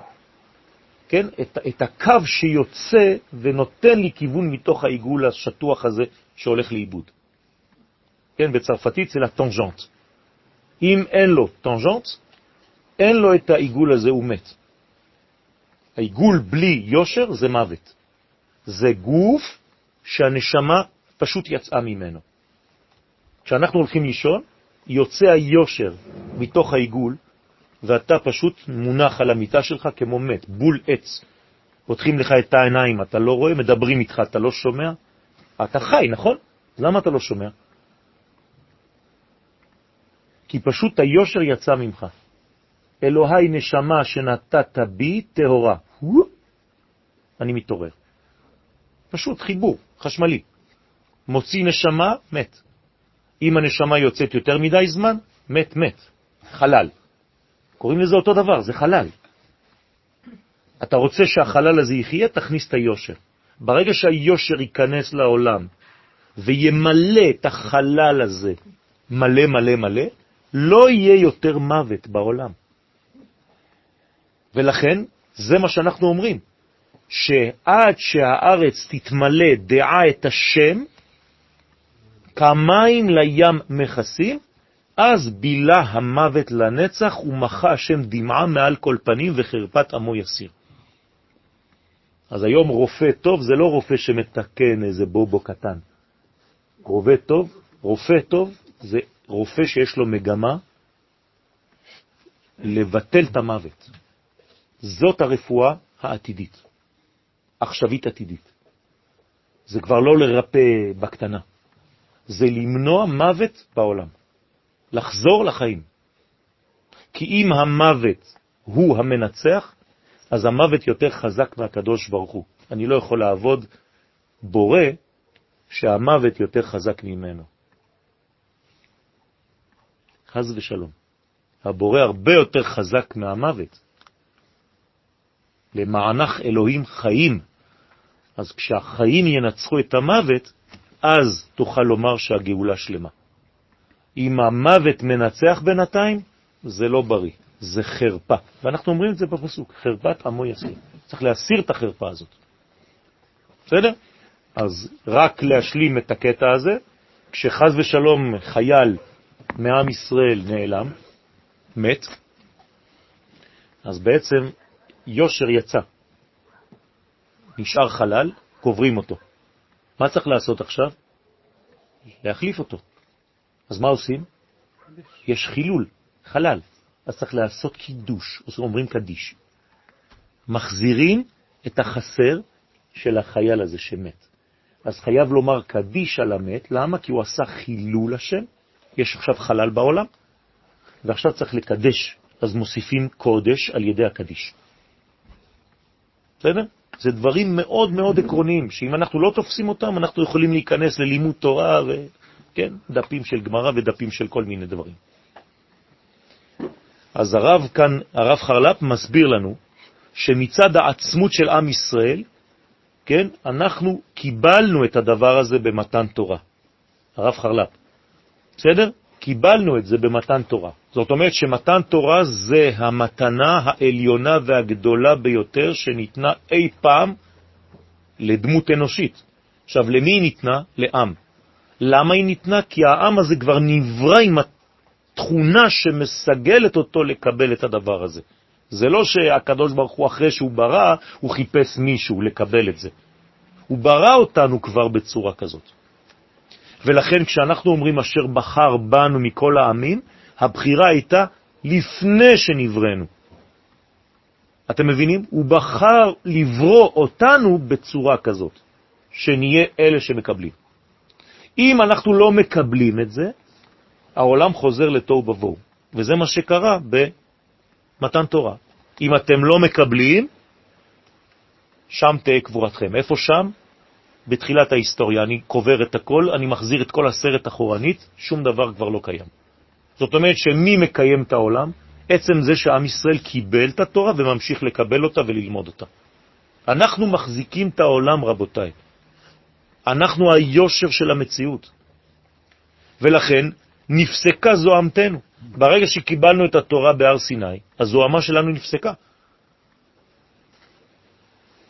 כן, את, את הקו שיוצא ונותן לי כיוון מתוך העיגול השטוח הזה שהולך לאיבוד. כן, בצרפתית זה לטנג'נט. אם אין לו טנג'נט, אין לו את העיגול הזה, הוא מת. העיגול בלי יושר זה מוות. זה גוף שהנשמה פשוט יצאה ממנו. כשאנחנו הולכים לישון, יוצא היושר מתוך העיגול, ואתה פשוט מונח על המיטה שלך כמו מת, בול עץ. פותחים לך את העיניים, אתה לא רואה, מדברים איתך, אתה לא שומע. אתה חי, נכון? למה אתה לא שומע? כי פשוט היושר יצא ממך. אלוהי נשמה שנתת בי טהורה. אני מתעורר. פשוט חיבור, חשמלי. מוציא נשמה, מת. אם הנשמה יוצאת יותר מדי זמן, מת, מת. חלל. קוראים לזה אותו דבר, זה חלל. אתה רוצה שהחלל הזה יחיה, תכניס את היושר. ברגע שהיושר ייכנס לעולם וימלא את החלל הזה מלא מלא מלא, לא יהיה יותר מוות בעולם. ולכן, זה מה שאנחנו אומרים, שעד שהארץ תתמלא דעה את השם, כמים לים מכסים, אז בילה המוות לנצח ומחה השם דמעה מעל כל פנים וחרפת עמו יסיר. אז היום רופא טוב זה לא רופא שמתקן איזה בובו קטן. רופא טוב, רופא טוב זה רופא שיש לו מגמה לבטל את המוות. זאת הרפואה העתידית, עכשווית עתידית. זה כבר לא לרפא בקטנה, זה למנוע מוות בעולם. לחזור לחיים. כי אם המוות הוא המנצח, אז המוות יותר חזק מהקדוש ברוך הוא. אני לא יכול לעבוד בורא שהמוות יותר חזק ממנו. חז ושלום. הבורא הרבה יותר חזק מהמוות. למענך אלוהים חיים. אז כשהחיים ינצחו את המוות, אז תוכל לומר שהגאולה שלמה. אם המוות מנצח בינתיים, זה לא בריא, זה חרפה. ואנחנו אומרים את זה בפסוק, חרפת עמו יסיר. צריך להסיר את החרפה הזאת. בסדר? אז רק להשלים את הקטע הזה, כשחז ושלום חייל מעם ישראל נעלם, מת, אז בעצם יושר יצא. נשאר חלל, קוברים אותו. מה צריך לעשות עכשיו? להחליף אותו. אז מה עושים? יש חילול, חלל. אז צריך לעשות קידוש, אומרים קדיש. מחזירים את החסר של החייל הזה שמת. אז חייב לומר קדיש על המת, למה? כי הוא עשה חילול השם, יש עכשיו חלל בעולם, ועכשיו צריך לקדש, אז מוסיפים קודש על ידי הקדיש. בסדר? זה דברים מאוד מאוד עקרוניים, שאם אנחנו לא תופסים אותם, אנחנו יכולים להיכנס ללימוד תורה, וכן, דפים של גמרא ודפים של כל מיני דברים. אז הרב כאן, הרב חרל"פ מסביר לנו שמצד העצמות של עם ישראל, כן, אנחנו קיבלנו את הדבר הזה במתן תורה. הרב חרל"פ. בסדר? קיבלנו את זה במתן תורה. זאת אומרת שמתן תורה זה המתנה העליונה והגדולה ביותר שניתנה אי פעם לדמות אנושית. עכשיו, למי היא ניתנה? לעם. למה היא ניתנה? כי העם הזה כבר נברא עם התכונה שמסגלת אותו לקבל את הדבר הזה. זה לא שהקדוש ברוך הוא אחרי שהוא ברא, הוא חיפש מישהו לקבל את זה. הוא ברא אותנו כבר בצורה כזאת. ולכן כשאנחנו אומרים אשר בחר בנו מכל העמים, הבחירה הייתה לפני שנברנו. אתם מבינים? הוא בחר לברוא אותנו בצורה כזאת, שנהיה אלה שמקבלים. אם אנחנו לא מקבלים את זה, העולם חוזר לתוהו ובוהו, וזה מה שקרה במתן תורה. אם אתם לא מקבלים, שם תהיה קבורתכם. איפה שם? בתחילת ההיסטוריה. אני קובר את הכל, אני מחזיר את כל הסרט אחורנית, שום דבר כבר לא קיים. זאת אומרת שמי מקיים את העולם? עצם זה שעם ישראל קיבל את התורה וממשיך לקבל אותה וללמוד אותה. אנחנו מחזיקים את העולם, רבותיי. אנחנו היושר של המציאות. ולכן נפסקה זוהמתנו. ברגע שקיבלנו את התורה בהר סיני, הזוהמה שלנו נפסקה.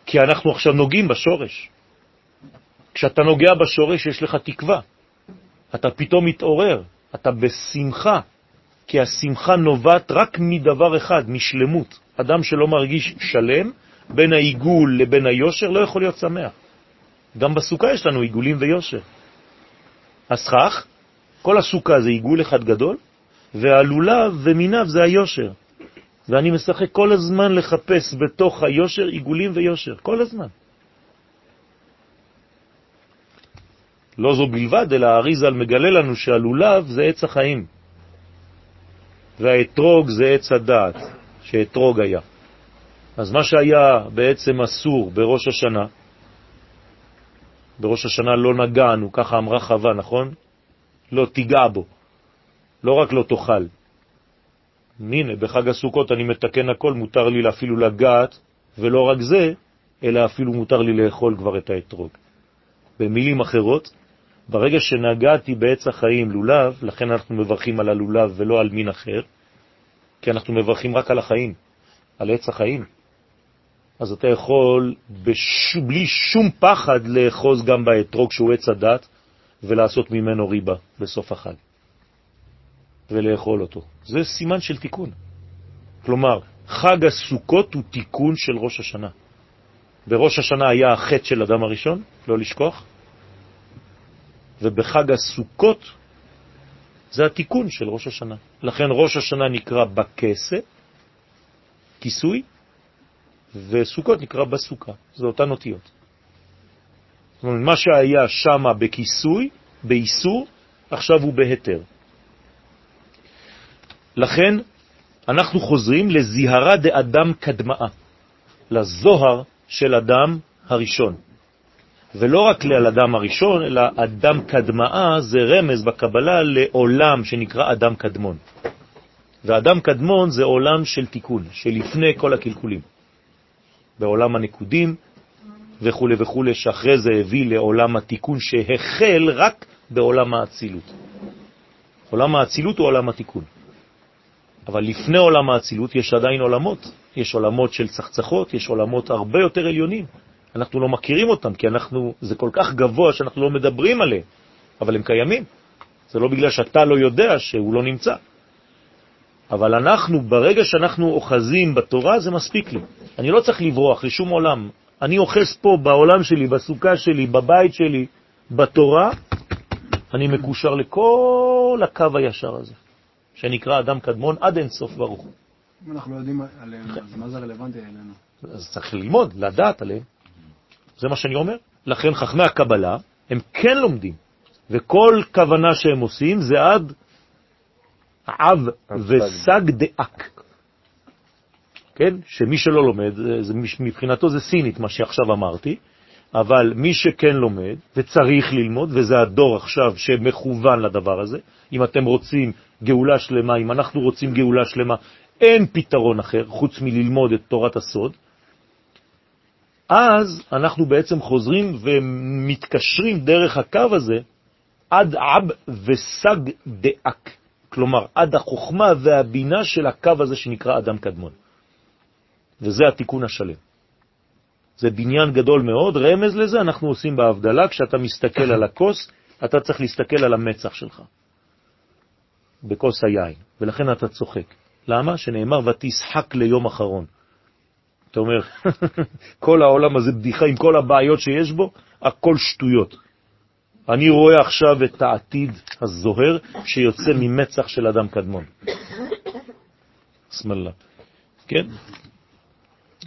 כי אנחנו עכשיו נוגעים בשורש. כשאתה נוגע בשורש יש לך תקווה. אתה פתאום מתעורר, אתה בשמחה, כי השמחה נובעת רק מדבר אחד, משלמות. אדם שלא מרגיש שלם, בין העיגול לבין היושר, לא יכול להיות שמח. גם בסוכה יש לנו עיגולים ויושר. הסכך, כל הסוכה זה עיגול אחד גדול, והלולב ומיניו זה היושר. ואני משחק כל הזמן לחפש בתוך היושר עיגולים ויושר, כל הזמן. לא זו בלבד, אלא האריזל מגלה לנו שהלולב זה עץ החיים, והאתרוג זה עץ הדעת, שאתרוג היה. אז מה שהיה בעצם אסור בראש השנה, בראש השנה לא נגענו, ככה אמרה חווה, נכון? לא תיגע בו, לא רק לא תאכל. הנה, בחג הסוכות אני מתקן הכל, מותר לי אפילו לגעת, ולא רק זה, אלא אפילו מותר לי לאכול כבר את האתרוג. במילים אחרות, ברגע שנגעתי בעץ החיים לולב, לכן אנחנו מברכים על הלולב ולא על מין אחר, כי אנחנו מברכים רק על החיים, על עץ החיים. אז אתה יכול בש... בלי שום פחד לאחוז גם באתרוג שהוא עץ הדת ולעשות ממנו ריבה בסוף החג ולאכול אותו. זה סימן של תיקון. כלומר, חג הסוכות הוא תיקון של ראש השנה. בראש השנה היה החטא של אדם הראשון, לא לשכוח, ובחג הסוכות זה התיקון של ראש השנה. לכן ראש השנה נקרא בכסה, כיסוי, וסוכות נקרא בסוכה. זה אותן אותיות. זאת אומרת, מה שהיה שמה בכיסוי, באיסור, עכשיו הוא בהתר. לכן אנחנו חוזרים לזיהרה דאדם קדמאה, לזוהר של אדם הראשון. ולא רק לאדם הראשון, אלא אדם קדמאה זה רמז בקבלה לעולם שנקרא אדם קדמון. ואדם קדמון זה עולם של תיקון, שלפני כל הקלקולים. בעולם הנקודים וכו' וכו', שאחרי זה הביא לעולם התיקון שהחל רק בעולם האצילות. עולם האצילות הוא עולם התיקון. אבל לפני עולם האצילות יש עדיין עולמות. יש עולמות של צחצחות, יש עולמות הרבה יותר עליונים. אנחנו לא מכירים אותם, כי אנחנו, זה כל כך גבוה שאנחנו לא מדברים עליהם, אבל הם קיימים. זה לא בגלל שאתה לא יודע שהוא לא נמצא. אבל אנחנו, ברגע שאנחנו אוחזים בתורה, זה מספיק לי. אני לא צריך לברוח לשום עולם. אני אוחז פה בעולם שלי, בסוכה שלי, בבית שלי, בתורה, אני מקושר לכל הקו הישר הזה, שנקרא אדם קדמון עד אין סוף ברוך. אם אנחנו לא יודעים עליהם, אז מה זה רלוונטי אלינו? אז צריך ללמוד, לדעת עליהם. זה מה שאני אומר. לכן חכמי הקבלה, הם כן לומדים, וכל כוונה שהם עושים זה עד עב וסג דאק. כן? שמי שלא לומד, זה, מבחינתו זה סינית, מה שעכשיו אמרתי, אבל מי שכן לומד וצריך ללמוד, וזה הדור עכשיו שמכוון לדבר הזה, אם אתם רוצים גאולה שלמה, אם אנחנו רוצים גאולה שלמה, אין פתרון אחר חוץ מללמוד את תורת הסוד, אז אנחנו בעצם חוזרים ומתקשרים דרך הקו הזה עד עב וסג דאק, כלומר עד החוכמה והבינה של הקו הזה שנקרא אדם קדמון. וזה התיקון השלם. זה בניין גדול מאוד, רמז לזה אנחנו עושים בהבדלה, כשאתה מסתכל על הכוס, אתה צריך להסתכל על המצח שלך, בכוס היין, ולכן אתה צוחק. למה? שנאמר, ותשחק ליום אחרון. אתה אומר, כל העולם הזה בדיחה עם כל הבעיות שיש בו, הכל שטויות. אני רואה עכשיו את העתיד הזוהר שיוצא ממצח של אדם קדמון. סמלה. כן?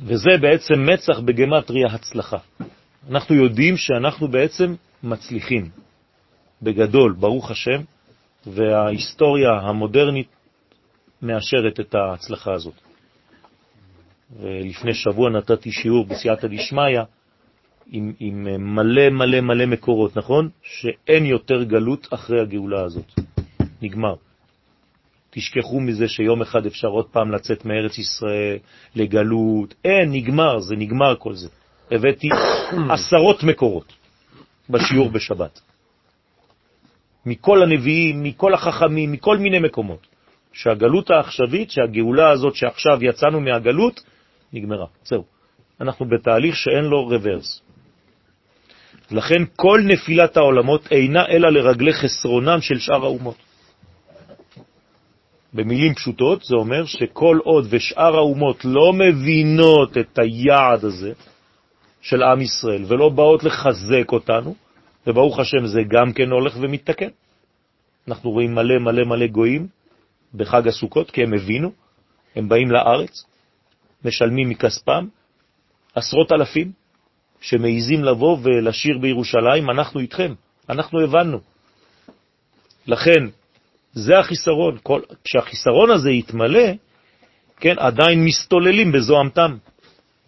וזה בעצם מצח בגמטריה הצלחה. אנחנו יודעים שאנחנו בעצם מצליחים בגדול, ברוך השם, וההיסטוריה המודרנית מאשרת את ההצלחה הזאת. ולפני שבוע נתתי שיעור בסייעתא דשמיא עם, עם מלא מלא מלא מקורות, נכון? שאין יותר גלות אחרי הגאולה הזאת. נגמר. תשכחו מזה שיום אחד אפשר עוד פעם לצאת מארץ ישראל לגלות. אין, נגמר, זה נגמר כל זה. הבאתי עשרות מקורות בשיעור בשבת. מכל הנביאים, מכל החכמים, מכל מיני מקומות. שהגלות העכשווית, שהגאולה הזאת שעכשיו יצאנו מהגלות, נגמרה. זהו. אנחנו בתהליך שאין לו רוורס. לכן כל נפילת העולמות אינה אלא לרגלי חסרונם של שאר האומות. במילים פשוטות זה אומר שכל עוד ושאר האומות לא מבינות את היעד הזה של עם ישראל ולא באות לחזק אותנו, וברוך השם זה גם כן הולך ומתתקן. אנחנו רואים מלא מלא מלא גויים בחג הסוכות, כי הם הבינו, הם באים לארץ, משלמים מכספם, עשרות אלפים שמעיזים לבוא ולשיר בירושלים, אנחנו איתכם, אנחנו הבנו. לכן, זה החיסרון. כל, כשהחיסרון הזה יתמלא, כן, עדיין מסתוללים בזוהמתם.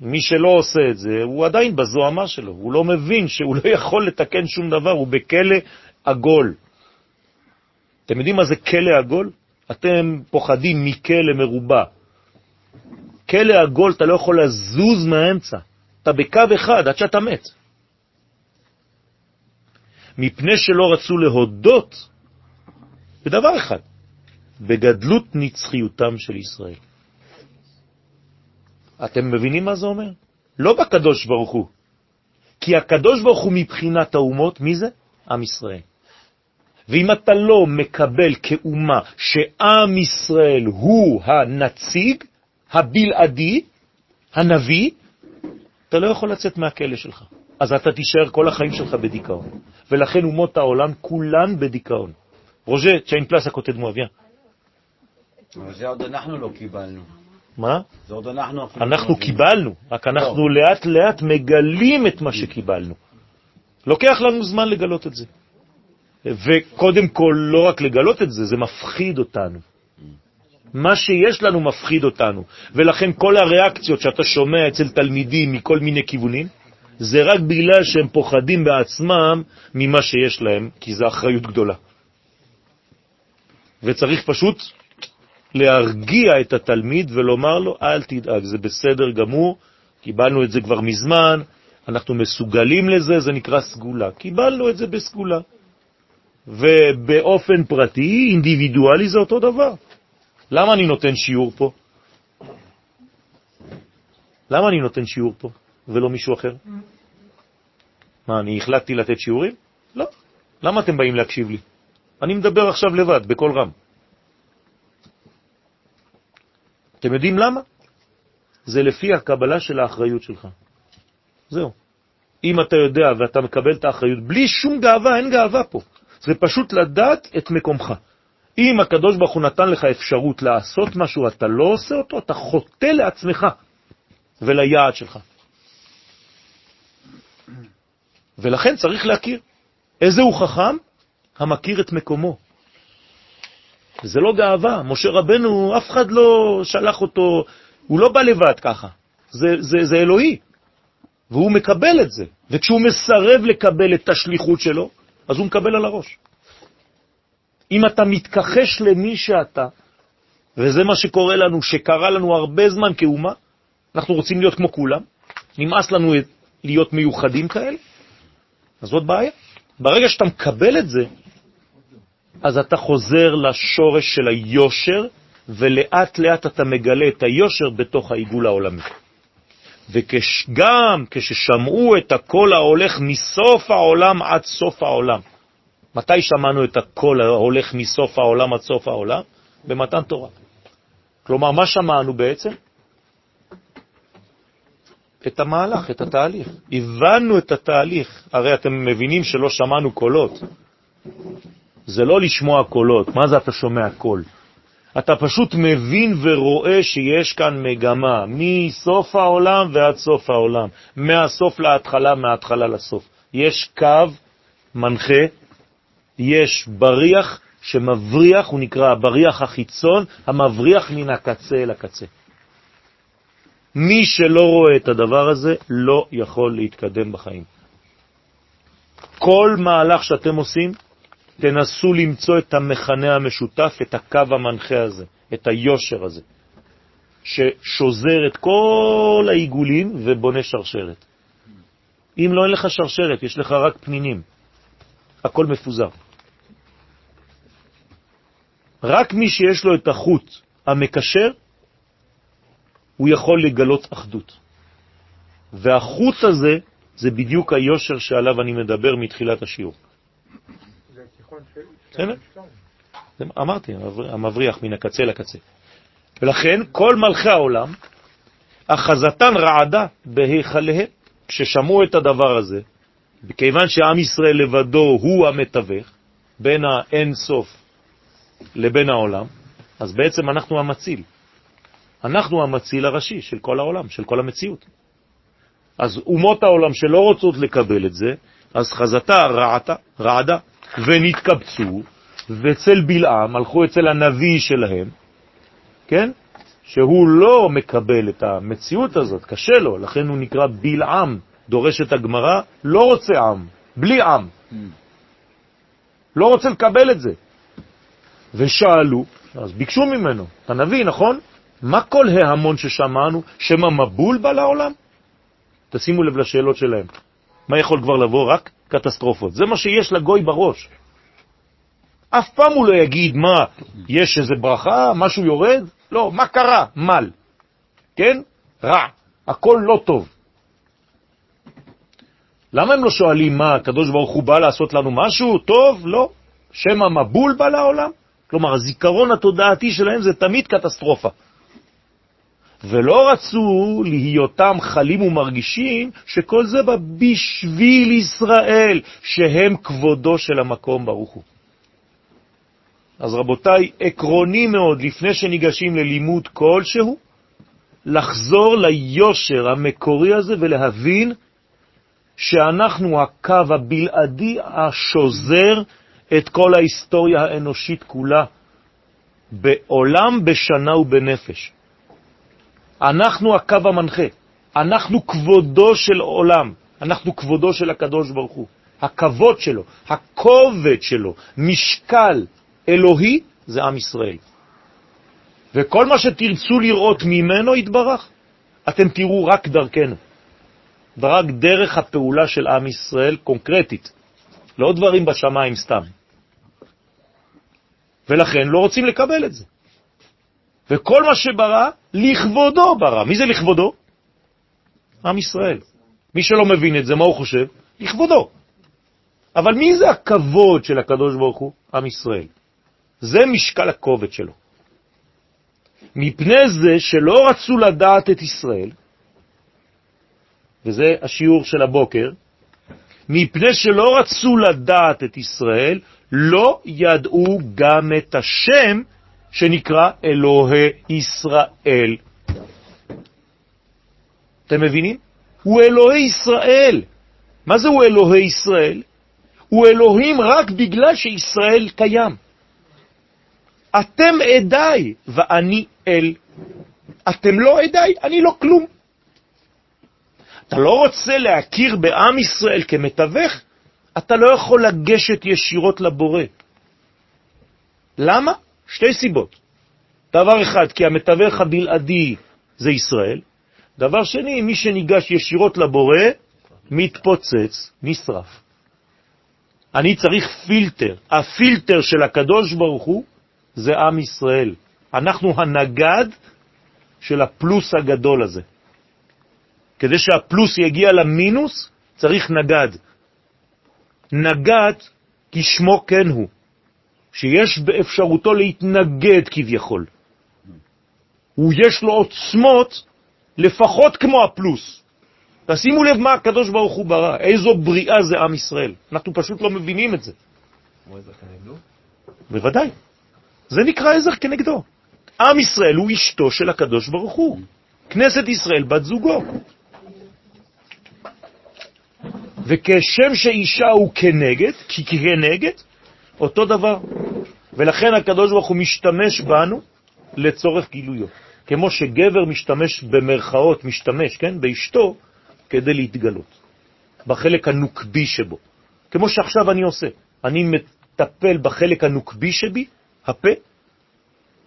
מי שלא עושה את זה, הוא עדיין בזוהמה שלו, הוא לא מבין שהוא לא יכול לתקן שום דבר, הוא בכלא עגול. אתם יודעים מה זה כלא עגול? אתם פוחדים מכלא מרובע. כלא עגול, אתה לא יכול לזוז מהאמצע. אתה בקו אחד עד שאתה מת. מפני שלא רצו להודות בדבר אחד, בגדלות נצחיותם של ישראל. אתם מבינים מה זה אומר? לא בקדוש ברוך הוא, כי הקדוש ברוך הוא מבחינת האומות, מי זה? עם ישראל. ואם אתה לא מקבל כאומה שעם ישראל הוא הנציג, הבלעדי, הנביא, אתה לא יכול לצאת מהכלא שלך. אז אתה תישאר כל החיים שלך בדיכאון. ולכן אומות העולם כולן בדיכאון. רוז'ה, à côté de moi, viens. זה עוד אנחנו לא קיבלנו. מה? זה עוד אנחנו אנחנו קיבלנו, רק אנחנו לאט לאט מגלים את מה שקיבלנו. לוקח לנו זמן לגלות את זה. וקודם כל, לא רק לגלות את זה, זה מפחיד אותנו. מה שיש לנו מפחיד אותנו, ולכן כל הריאקציות שאתה שומע אצל תלמידים מכל מיני כיוונים, זה רק בגלל שהם פוחדים בעצמם ממה שיש להם, כי זו אחריות גדולה. וצריך פשוט להרגיע את התלמיד ולומר לו, אל תדאג, זה בסדר גמור, קיבלנו את זה כבר מזמן, אנחנו מסוגלים לזה, זה נקרא סגולה. קיבלנו את זה בסגולה. ובאופן פרטי, אינדיבידואלי, זה אותו דבר. למה אני נותן שיעור פה? למה אני נותן שיעור פה ולא מישהו אחר? מה, אני החלטתי לתת שיעורים? לא. למה אתם באים להקשיב לי? אני מדבר עכשיו לבד, בקול רם. אתם יודעים למה? זה לפי הקבלה של האחריות שלך. זהו. אם אתה יודע ואתה מקבל את האחריות, בלי שום גאווה, אין גאווה פה. זה פשוט לדעת את מקומך. אם הקדוש ברוך הוא נתן לך אפשרות לעשות משהו, אתה לא עושה אותו, אתה חוטא לעצמך וליעד שלך. ולכן צריך להכיר. איזה הוא חכם? המכיר את מקומו. זה לא גאווה. משה רבנו, אף אחד לא שלח אותו, הוא לא בא לבד ככה. זה, זה, זה אלוהי, והוא מקבל את זה. וכשהוא מסרב לקבל את השליחות שלו, אז הוא מקבל על הראש. אם אתה מתכחש למי שאתה, וזה מה שקורה לנו, שקרה לנו הרבה זמן כאומה, אנחנו רוצים להיות כמו כולם, נמאס לנו להיות מיוחדים כאלה, אז זאת בעיה. ברגע שאתה מקבל את זה, אז אתה חוזר לשורש של היושר, ולאט לאט אתה מגלה את היושר בתוך העיגול העולמי. וגם כששמעו את הקול ההולך מסוף העולם עד סוף העולם. מתי שמענו את הקול ההולך מסוף העולם עד סוף העולם? במתן תורה. כלומר, מה שמענו בעצם? את המהלך, את התהליך. הבנו את התהליך. הרי אתם מבינים שלא שמענו קולות. זה לא לשמוע קולות. מה זה אתה שומע קול? אתה פשוט מבין ורואה שיש כאן מגמה, מסוף העולם ועד סוף העולם, מהסוף להתחלה, מההתחלה לסוף. יש קו מנחה, יש בריח שמבריח, הוא נקרא הבריח החיצון, המבריח מן הקצה אל הקצה. מי שלא רואה את הדבר הזה לא יכול להתקדם בחיים. כל מהלך שאתם עושים, תנסו למצוא את המכנה המשותף, את הקו המנחה הזה, את היושר הזה, ששוזר את כל העיגולים ובונה שרשרת. אם לא, אין לך שרשרת, יש לך רק פנינים. הכל מפוזר. רק מי שיש לו את החוט המקשר, הוא יכול לגלות אחדות. והחוט הזה זה בדיוק היושר שעליו אני מדבר מתחילת השיעור. אמרתי, המבריח מן הקצה לקצה. ולכן כל מלכי העולם, אחזתן רעדה בהיכליהם. כששמעו את הדבר הזה, כיוון שעם ישראל לבדו הוא המתווך בין האין סוף לבין העולם, אז בעצם אנחנו המציל. אנחנו המציל הראשי של כל העולם, של כל המציאות. אז אומות העולם שלא רוצות לקבל את זה, אז חזתה רעתה, רעדה, ונתקבצו, ואצל בלעם הלכו אצל הנביא שלהם, כן? שהוא לא מקבל את המציאות הזאת, קשה לו, לכן הוא נקרא בלעם, דורש את הגמרא, לא רוצה עם, בלי עם. לא רוצה לקבל את זה. ושאלו, אז ביקשו ממנו, אתה נביא, נכון? מה כל ההמון ששמענו? שמה מבול בא לעולם? תשימו לב לשאלות שלהם. מה יכול כבר לבוא? רק קטסטרופות. זה מה שיש לגוי בראש. אף פעם הוא לא יגיד מה, יש איזה ברכה, משהו יורד? לא, מה קרה? מל. כן? רע. הכל לא טוב. למה הם לא שואלים מה, הקדוש ברוך הוא בא לעשות לנו משהו? טוב? לא. שם המבול בא לעולם? כלומר, הזיכרון התודעתי שלהם זה תמיד קטסטרופה. ולא רצו להיותם חלים ומרגישים שכל זה בא בשביל ישראל, שהם כבודו של המקום ברוך הוא. אז רבותיי, עקרוני מאוד, לפני שניגשים ללימוד כלשהו, לחזור ליושר המקורי הזה ולהבין שאנחנו הקו הבלעדי השוזר את כל ההיסטוריה האנושית כולה, בעולם, בשנה ובנפש. אנחנו הקו המנחה, אנחנו כבודו של עולם, אנחנו כבודו של הקדוש ברוך הוא. הכבוד שלו, הכובד שלו, משקל אלוהי, זה עם ישראל. וכל מה שתרצו לראות ממנו יתברך, אתם תראו רק דרכנו. רק דרך הפעולה של עם ישראל קונקרטית, לא דברים בשמיים סתם. ולכן לא רוצים לקבל את זה. וכל מה שברא, לכבודו ברא. מי זה לכבודו? עם ישראל. מי שלא מבין את זה, מה הוא חושב? לכבודו. אבל מי זה הכבוד של הקדוש ברוך הוא? עם ישראל. זה משקל הכובד שלו. מפני זה שלא רצו לדעת את ישראל, וזה השיעור של הבוקר, מפני שלא רצו לדעת את ישראל, לא ידעו גם את השם שנקרא אלוהי ישראל. אתם מבינים? הוא אלוהי ישראל. מה זה הוא אלוהי ישראל? הוא אלוהים רק בגלל שישראל קיים. אתם עדיי ואני אל. אתם לא עדיי, אני לא כלום. אתה לא רוצה להכיר בעם ישראל כמתווך, אתה לא יכול לגשת ישירות לבורא. למה? שתי סיבות. דבר אחד, כי המתווך הבלעדי זה ישראל. דבר שני, מי שניגש ישירות לבורא, מתפוצץ, נשרף. אני צריך פילטר. הפילטר של הקדוש ברוך הוא זה עם ישראל. אנחנו הנגד של הפלוס הגדול הזה. כדי שהפלוס יגיע למינוס, צריך נגד. נגד כשמו כן הוא, שיש באפשרותו להתנגד כביכול. הוא יש לו עוצמות לפחות כמו הפלוס. תשימו לב מה הקדוש ברוך הוא ברא, איזו בריאה זה עם ישראל. אנחנו פשוט לא מבינים את זה. בוודאי. זה נקרא עזר כנגדו. עם ישראל הוא אשתו של הקדוש ברוך הוא. כנסת ישראל בת זוגו. וכשם שאישה הוא כנגד, כי כנגד, אותו דבר. ולכן הקדוש ברוך הוא משתמש בנו לצורך גילויו. כמו שגבר משתמש במרכאות, משתמש, כן, באשתו, כדי להתגלות, בחלק הנוקבי שבו. כמו שעכשיו אני עושה. אני מטפל בחלק הנוקבי שבי, הפה,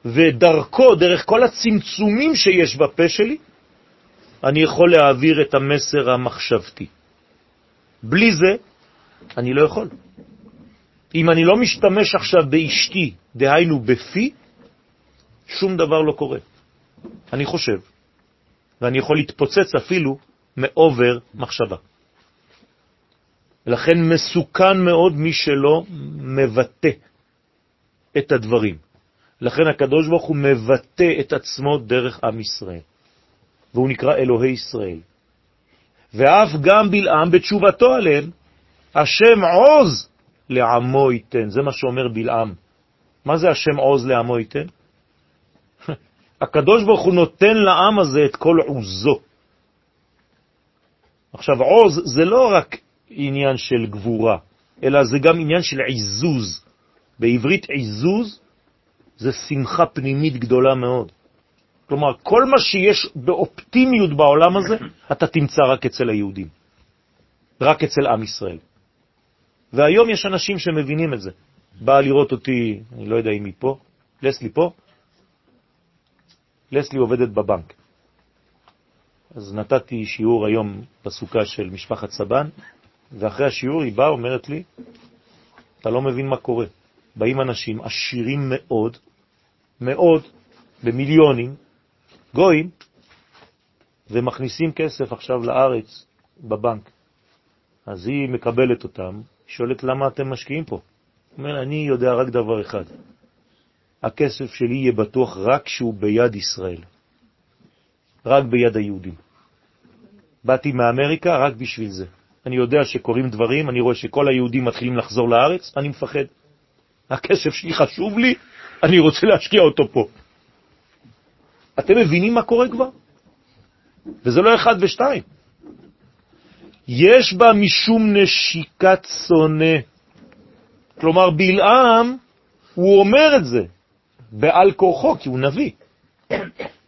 ודרכו, דרך כל הצמצומים שיש בפה שלי, אני יכול להעביר את המסר המחשבתי. בלי זה, אני לא יכול. אם אני לא משתמש עכשיו באשתי, דהיינו בפי, שום דבר לא קורה. אני חושב, ואני יכול להתפוצץ אפילו מאובר מחשבה. לכן מסוכן מאוד מי שלא מבטא את הדברים. לכן הקדוש ברוך הוא מבטא את עצמו דרך עם ישראל, והוא נקרא אלוהי ישראל. ואף גם בלעם בתשובתו עליהם, השם עוז לעמו ייתן. זה מה שאומר בלעם. מה זה השם עוז לעמו ייתן? הקדוש ברוך הוא נותן לעם הזה את כל עוזו. עכשיו, עוז זה לא רק עניין של גבורה, אלא זה גם עניין של עיזוז. בעברית עיזוז זה שמחה פנימית גדולה מאוד. כלומר, כל מה שיש באופטימיות בעולם הזה, אתה תמצא רק אצל היהודים, רק אצל עם ישראל. והיום יש אנשים שמבינים את זה. באה לראות אותי, אני לא יודע אם היא פה, לסלי פה, לסלי עובדת בבנק. אז נתתי שיעור היום בסוכה של משפחת סבן, ואחרי השיעור היא באה, אומרת לי, אתה לא מבין מה קורה. באים אנשים עשירים מאוד, מאוד, במיליונים, גויים, ומכניסים כסף עכשיו לארץ בבנק. אז היא מקבלת אותם, שואלת למה אתם משקיעים פה. אומר, אני יודע רק דבר אחד, הכסף שלי יהיה בטוח רק כשהוא ביד ישראל, רק ביד היהודים. באתי מאמריקה רק בשביל זה. אני יודע שקורים דברים, אני רואה שכל היהודים מתחילים לחזור לארץ, אני מפחד. הכסף שלי חשוב לי, אני רוצה להשקיע אותו פה. אתם מבינים מה קורה כבר? וזה לא אחד ושתיים. יש בה משום נשיקת שונא. כלומר, בלעם, הוא אומר את זה בעל כורחו, כי הוא נביא.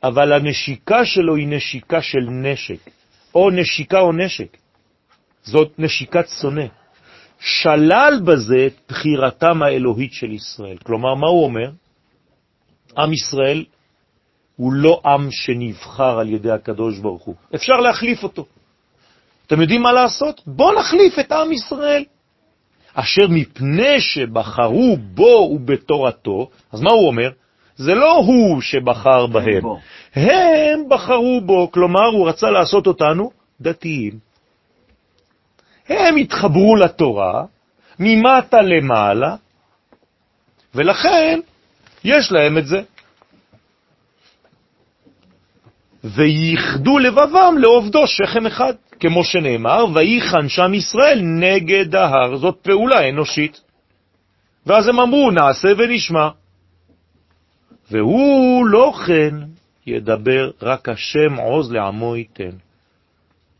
אבל הנשיקה שלו היא נשיקה של נשק, או נשיקה או נשק. זאת נשיקת שונא. שלל בזה את בחירתם האלוהית של ישראל. כלומר, מה הוא אומר? עם ישראל הוא לא עם שנבחר על ידי הקדוש ברוך הוא. אפשר להחליף אותו. אתם יודעים מה לעשות? בואו נחליף את עם ישראל. אשר מפני שבחרו בו ובתורתו, אז מה הוא אומר? זה לא הוא שבחר בהם, הם בחרו בו, כלומר הוא רצה לעשות אותנו דתיים. הם התחברו לתורה ממטה למעלה, ולכן יש להם את זה. וייחדו לבבם לעובדו שכם אחד, כמו שנאמר, וייחן שם ישראל נגד ההר. זאת פעולה אנושית. ואז הם אמרו, נעשה ונשמע. והוא לא כן ידבר, רק השם עוז לעמו ייתן.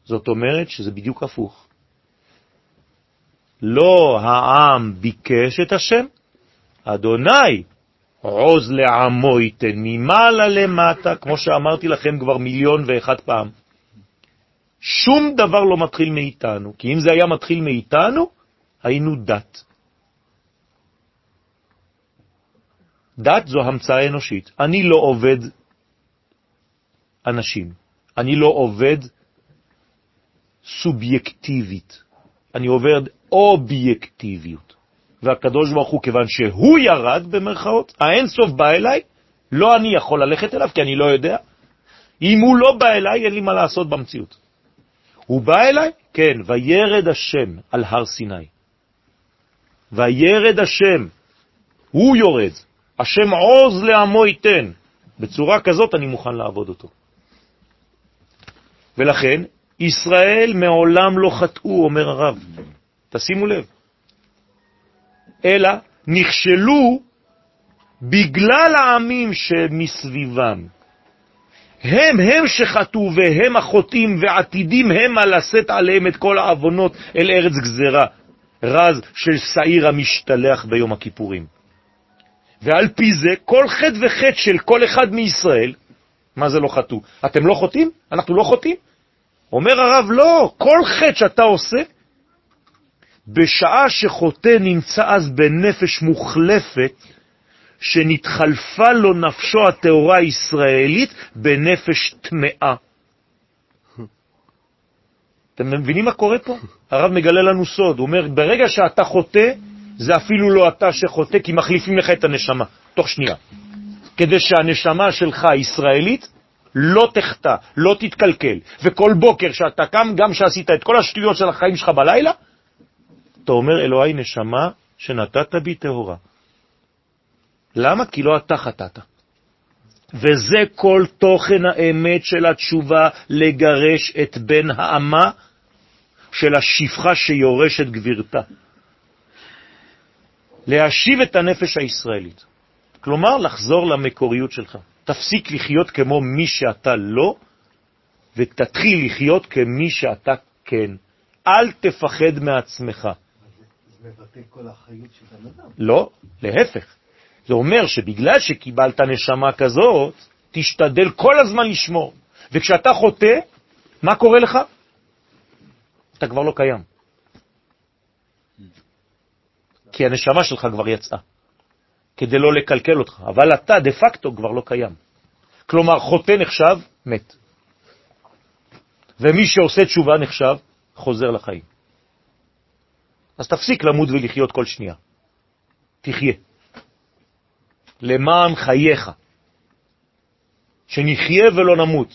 זאת אומרת שזה בדיוק הפוך. לא העם ביקש את השם, אדוני עוז לעמו ייתן ממעלה למטה, כמו שאמרתי לכם כבר מיליון ואחת פעם. שום דבר לא מתחיל מאיתנו, כי אם זה היה מתחיל מאיתנו, היינו דת. דת זו המצאה אנושית. אני לא עובד אנשים, אני לא עובד סובייקטיבית, אני עובד אובייקטיביות. והקדוש ברוך הוא, כיוון שהוא ירד, במרכאות, האין סוף בא אליי, לא אני יכול ללכת אליו, כי אני לא יודע. אם הוא לא בא אליי, אין לי מה לעשות במציאות. הוא בא אליי? כן, וירד השם על הר סיני. וירד השם, הוא יורד, השם עוז לעמו ייתן. בצורה כזאת אני מוכן לעבוד אותו. ולכן, ישראל מעולם לא חטאו, אומר הרב. תשימו לב. אלא נכשלו בגלל העמים שמסביבם. הם הם שחטאו והם החוטאים ועתידים הם לשאת עליהם את כל העוונות אל ארץ גזרה, רז של שעיר המשתלח ביום הכיפורים. ועל פי זה, כל חטא וחטא של כל אחד מישראל, מה זה לא חטאו? אתם לא חוטאים? אנחנו לא חוטאים? אומר הרב, לא, כל חטא שאתה עושה, בשעה שחוטא נמצא אז בנפש מוחלפת, שנתחלפה לו נפשו הטהורה הישראלית בנפש טמאה. אתם מבינים מה קורה פה? הרב מגלה לנו סוד, הוא אומר, ברגע שאתה חוטא, זה אפילו לא אתה שחוטא, כי מחליפים לך את הנשמה, תוך שנייה. כדי שהנשמה שלך ישראלית לא תחטא, לא תתקלקל, וכל בוקר שאתה קם, גם שעשית את כל השטויות של החיים שלך בלילה, אתה אומר, אלוהי נשמה שנתת בי טהורה. למה? כי לא אתה חטאת. וזה כל תוכן האמת של התשובה לגרש את בן האמה של השפחה שיורשת גבירתה. להשיב את הנפש הישראלית. כלומר, לחזור למקוריות שלך. תפסיק לחיות כמו מי שאתה לא, ותתחיל לחיות כמי שאתה כן. אל תפחד מעצמך. מבטא כל האחריות של אדם. לא, להפך. זה אומר שבגלל שקיבלת נשמה כזאת, תשתדל כל הזמן לשמור. וכשאתה חוטא, מה קורה לך? אתה כבר לא קיים. כי הנשמה שלך כבר יצאה, כדי לא לקלקל אותך, אבל אתה דה פקטו כבר לא קיים. כלומר, חוטא נחשב מת. ומי שעושה תשובה נחשב חוזר לחיים. אז תפסיק למות ולחיות כל שנייה. תחיה. למען חייך. שנחיה ולא נמות.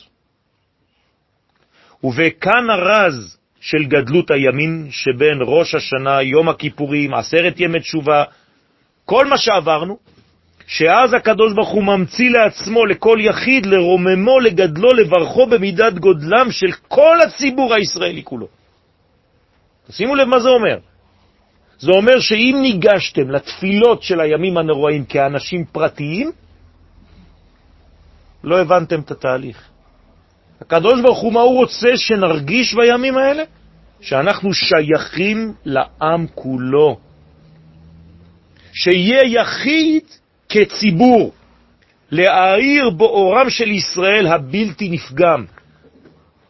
ובכאן הרז של גדלות הימין שבין ראש השנה, יום הכיפורים, עשרת ימי תשובה, כל מה שעברנו, שאז הקדוש ברוך הוא ממציא לעצמו, לכל יחיד, לרוממו, לגדלו, לברכו במידת גודלם של כל הציבור הישראלי כולו. שימו לב מה זה אומר. זה אומר שאם ניגשתם לתפילות של הימים הנוראים כאנשים פרטיים, לא הבנתם את התהליך. הקדוש ברוך הוא, מה הוא רוצה שנרגיש בימים האלה? שאנחנו שייכים לעם כולו. שיהיה יחיד כציבור, להאיר באורם של ישראל הבלתי נפגם.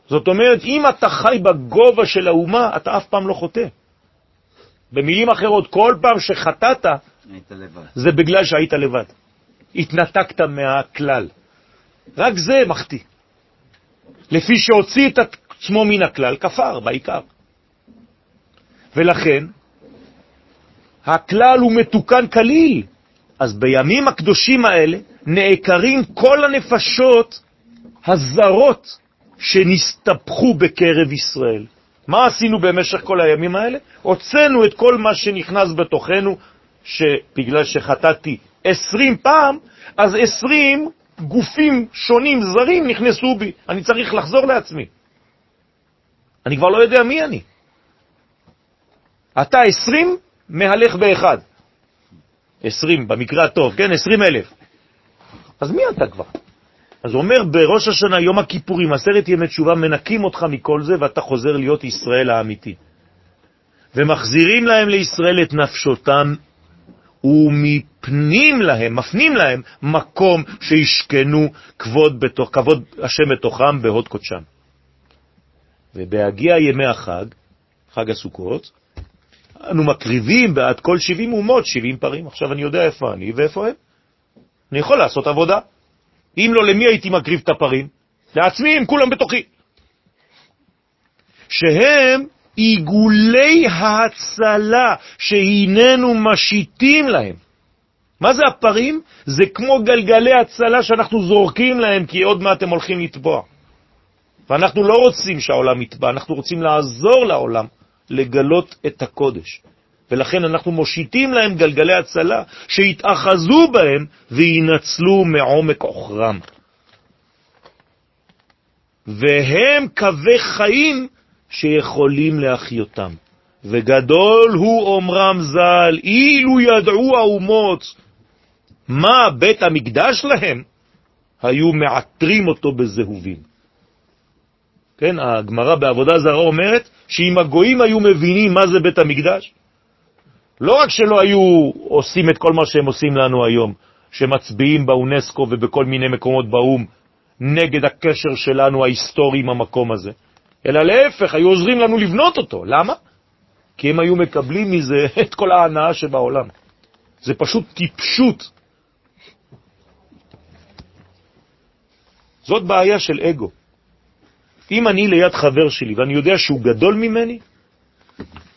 זאת אומרת, אם אתה חי בגובה של האומה, אתה אף פעם לא חוטא. במילים אחרות, כל פעם שחטאת, זה בגלל שהיית לבד. התנתקת מהכלל. רק זה מחטיא. לפי שהוציא את עצמו מן הכלל, כפר בעיקר. ולכן, הכלל הוא מתוקן כליל. אז בימים הקדושים האלה נעקרים כל הנפשות הזרות שנסתפחו בקרב ישראל. מה עשינו במשך כל הימים האלה? הוצאנו את כל מה שנכנס בתוכנו, שבגלל שחטאתי עשרים פעם, אז עשרים גופים שונים, זרים, נכנסו בי. אני צריך לחזור לעצמי. אני כבר לא יודע מי אני. אתה עשרים מהלך באחד. עשרים, במקרה הטוב, כן? עשרים אלף. אז מי אתה כבר? אז הוא אומר, בראש השנה, יום הכיפורים, עשרת ימי תשובה, מנקים אותך מכל זה, ואתה חוזר להיות ישראל האמיתי. ומחזירים להם לישראל את נפשותם, ומפנים להם, מפנים להם, מקום שישכנו כבוד, בתוך, כבוד השם בתוכם בהוד קודשם. ובהגיע ימי החג, חג הסוכות, אנו מקריבים בעד כל 70 אומות 70 פרים. עכשיו אני יודע איפה אני ואיפה הם. אני יכול לעשות עבודה. אם לא, למי הייתי מקריב את הפרים? לעצמי, הם כולם בתוכי. שהם עיגולי ההצלה שהננו משיתים להם. מה זה הפרים? זה כמו גלגלי הצלה שאנחנו זורקים להם, כי עוד מעט הם הולכים לטבוע. ואנחנו לא רוצים שהעולם יטבע, אנחנו רוצים לעזור לעולם לגלות את הקודש. ולכן אנחנו מושיטים להם גלגלי הצלה, שיתאחזו בהם וינצלו מעומק עוכרם. והם קווי חיים שיכולים להחיותם. וגדול הוא אומרם ז"ל, אילו ידעו האומות מה בית המקדש להם, היו מעטרים אותו בזהובים. כן, הגמרא בעבודה זרה אומרת שאם הגויים היו מבינים מה זה בית המקדש, לא רק שלא היו עושים את כל מה שהם עושים לנו היום, שמצביעים באונסקו ובכל מיני מקומות באו"ם נגד הקשר שלנו ההיסטורי עם המקום הזה, אלא להפך, היו עוזרים לנו לבנות אותו. למה? כי הם היו מקבלים מזה את כל ההנאה שבעולם. זה פשוט טיפשות. זאת בעיה של אגו. אם אני ליד חבר שלי ואני יודע שהוא גדול ממני,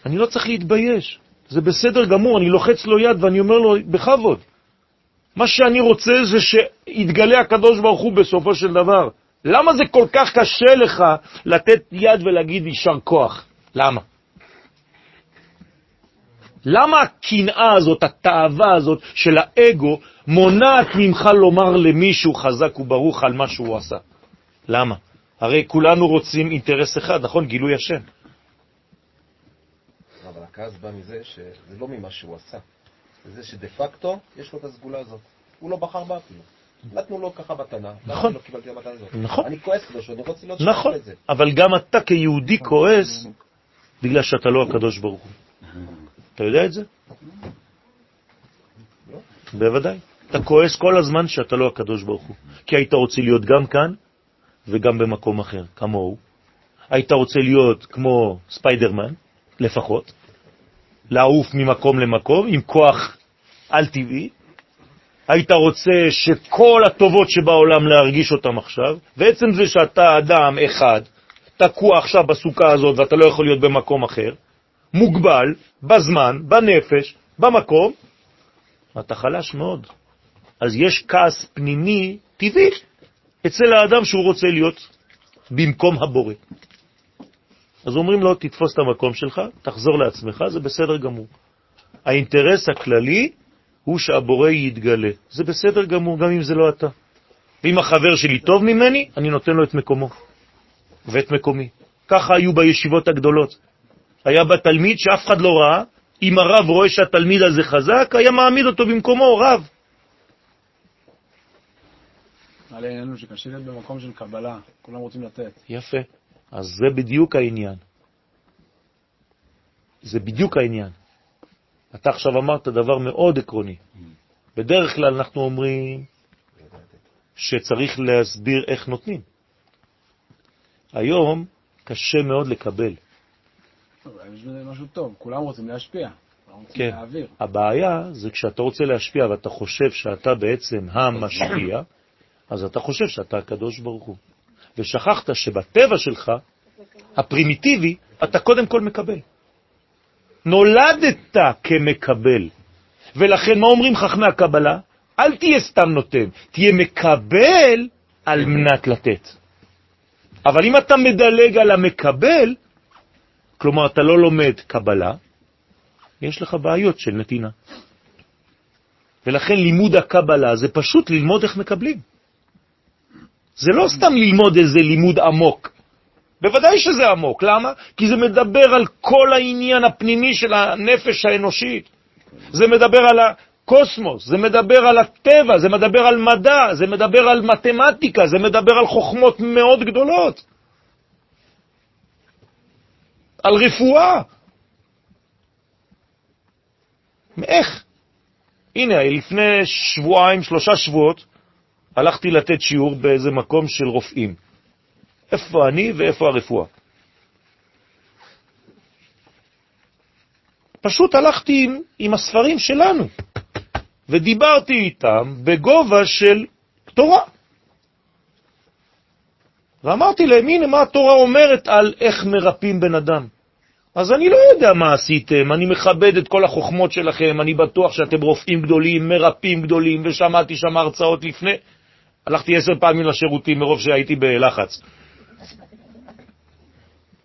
אני לא צריך להתבייש. זה בסדר גמור, אני לוחץ לו יד ואני אומר לו, בכבוד. מה שאני רוצה זה שיתגלה הקדוש ברוך הוא בסופו של דבר. למה זה כל כך קשה לך לתת יד ולהגיד יישר כוח? למה? למה הקנאה הזאת, התאווה הזאת של האגו, מונעת ממך לומר למישהו חזק וברוך על מה שהוא עשה? למה? הרי כולנו רוצים אינטרס אחד, נכון? גילוי השם. הכעס בא מזה שזה לא ממה שהוא עשה, זה זה שדה פקטו יש לו את הסגולה הזאת. הוא לא בחר בה אפילו. נתנו לו ככה מתנה, נכון. לא קיבלתי את המתנה הזאת. נכון. אני כועס לו שאני רוצה להיות נכון, שותף לזה. אבל גם אתה כיהודי כועס בגלל שאתה לא הקדוש ברוך הוא. אתה יודע את זה? בוודאי. אתה כועס כל הזמן שאתה לא הקדוש ברוך הוא. כי היית רוצה להיות גם כאן וגם במקום אחר, כמוהו. היית רוצה להיות כמו ספיידרמן, לפחות, לעוף ממקום למקום עם כוח על-טבעי, היית רוצה שכל הטובות שבעולם להרגיש אותם עכשיו, ועצם זה שאתה אדם אחד, תקוע עכשיו בסוכה הזאת ואתה לא יכול להיות במקום אחר, מוגבל, בזמן, בנפש, במקום, אתה חלש מאוד. אז יש כעס פנימי טבעי אצל האדם שהוא רוצה להיות במקום הבורא. אז אומרים לו, תתפוס את המקום שלך, תחזור לעצמך, זה בסדר גמור. האינטרס הכללי הוא שהבורא יתגלה. זה בסדר גמור, גם אם זה לא אתה. ואם החבר שלי טוב ממני, אני נותן לו את מקומו ואת מקומי. ככה היו בישיבות הגדולות. היה בה תלמיד שאף אחד לא ראה, אם הרב רואה שהתלמיד הזה חזק, היה מעמיד אותו במקומו, רב. מעלה עניינו שקשה להיות במקום של קבלה, כולם רוצים לתת. יפה. אז זה בדיוק העניין. זה בדיוק העניין. אתה עכשיו אמרת דבר מאוד עקרוני. בדרך כלל אנחנו אומרים שצריך להסביר איך נותנים. היום קשה מאוד לקבל. בזה משהו טוב, כולם רוצים להשפיע. כן. להעביר. הבעיה זה כשאתה רוצה להשפיע ואתה חושב שאתה בעצם המשפיע, אז אתה חושב שאתה הקדוש ברוך הוא. ושכחת שבטבע שלך, הפרימיטיבי, אתה קודם כל מקבל. נולדת כמקבל. ולכן מה אומרים חכמי הקבלה? אל תהיה סתם נותן, תהיה מקבל על מנת לתת. אבל אם אתה מדלג על המקבל, כלומר אתה לא לומד קבלה, יש לך בעיות של נתינה. ולכן לימוד הקבלה זה פשוט ללמוד איך מקבלים. זה לא סתם ללמוד איזה לימוד עמוק. בוודאי שזה עמוק. למה? כי זה מדבר על כל העניין הפנימי של הנפש האנושית. זה מדבר על הקוסמוס, זה מדבר על הטבע, זה מדבר על מדע, זה מדבר על מתמטיקה, זה מדבר על חוכמות מאוד גדולות. על רפואה. איך? הנה, לפני שבועיים, שלושה שבועות, הלכתי לתת שיעור באיזה מקום של רופאים. איפה אני ואיפה הרפואה? פשוט הלכתי עם, עם הספרים שלנו, ודיברתי איתם בגובה של תורה. ואמרתי להם, הנה מה התורה אומרת על איך מרפאים בן אדם. אז אני לא יודע מה עשיתם, אני מכבד את כל החוכמות שלכם, אני בטוח שאתם רופאים גדולים, מרפאים גדולים, ושמעתי שם הרצאות לפני. הלכתי עשר פעמים לשירותים מרוב שהייתי בלחץ.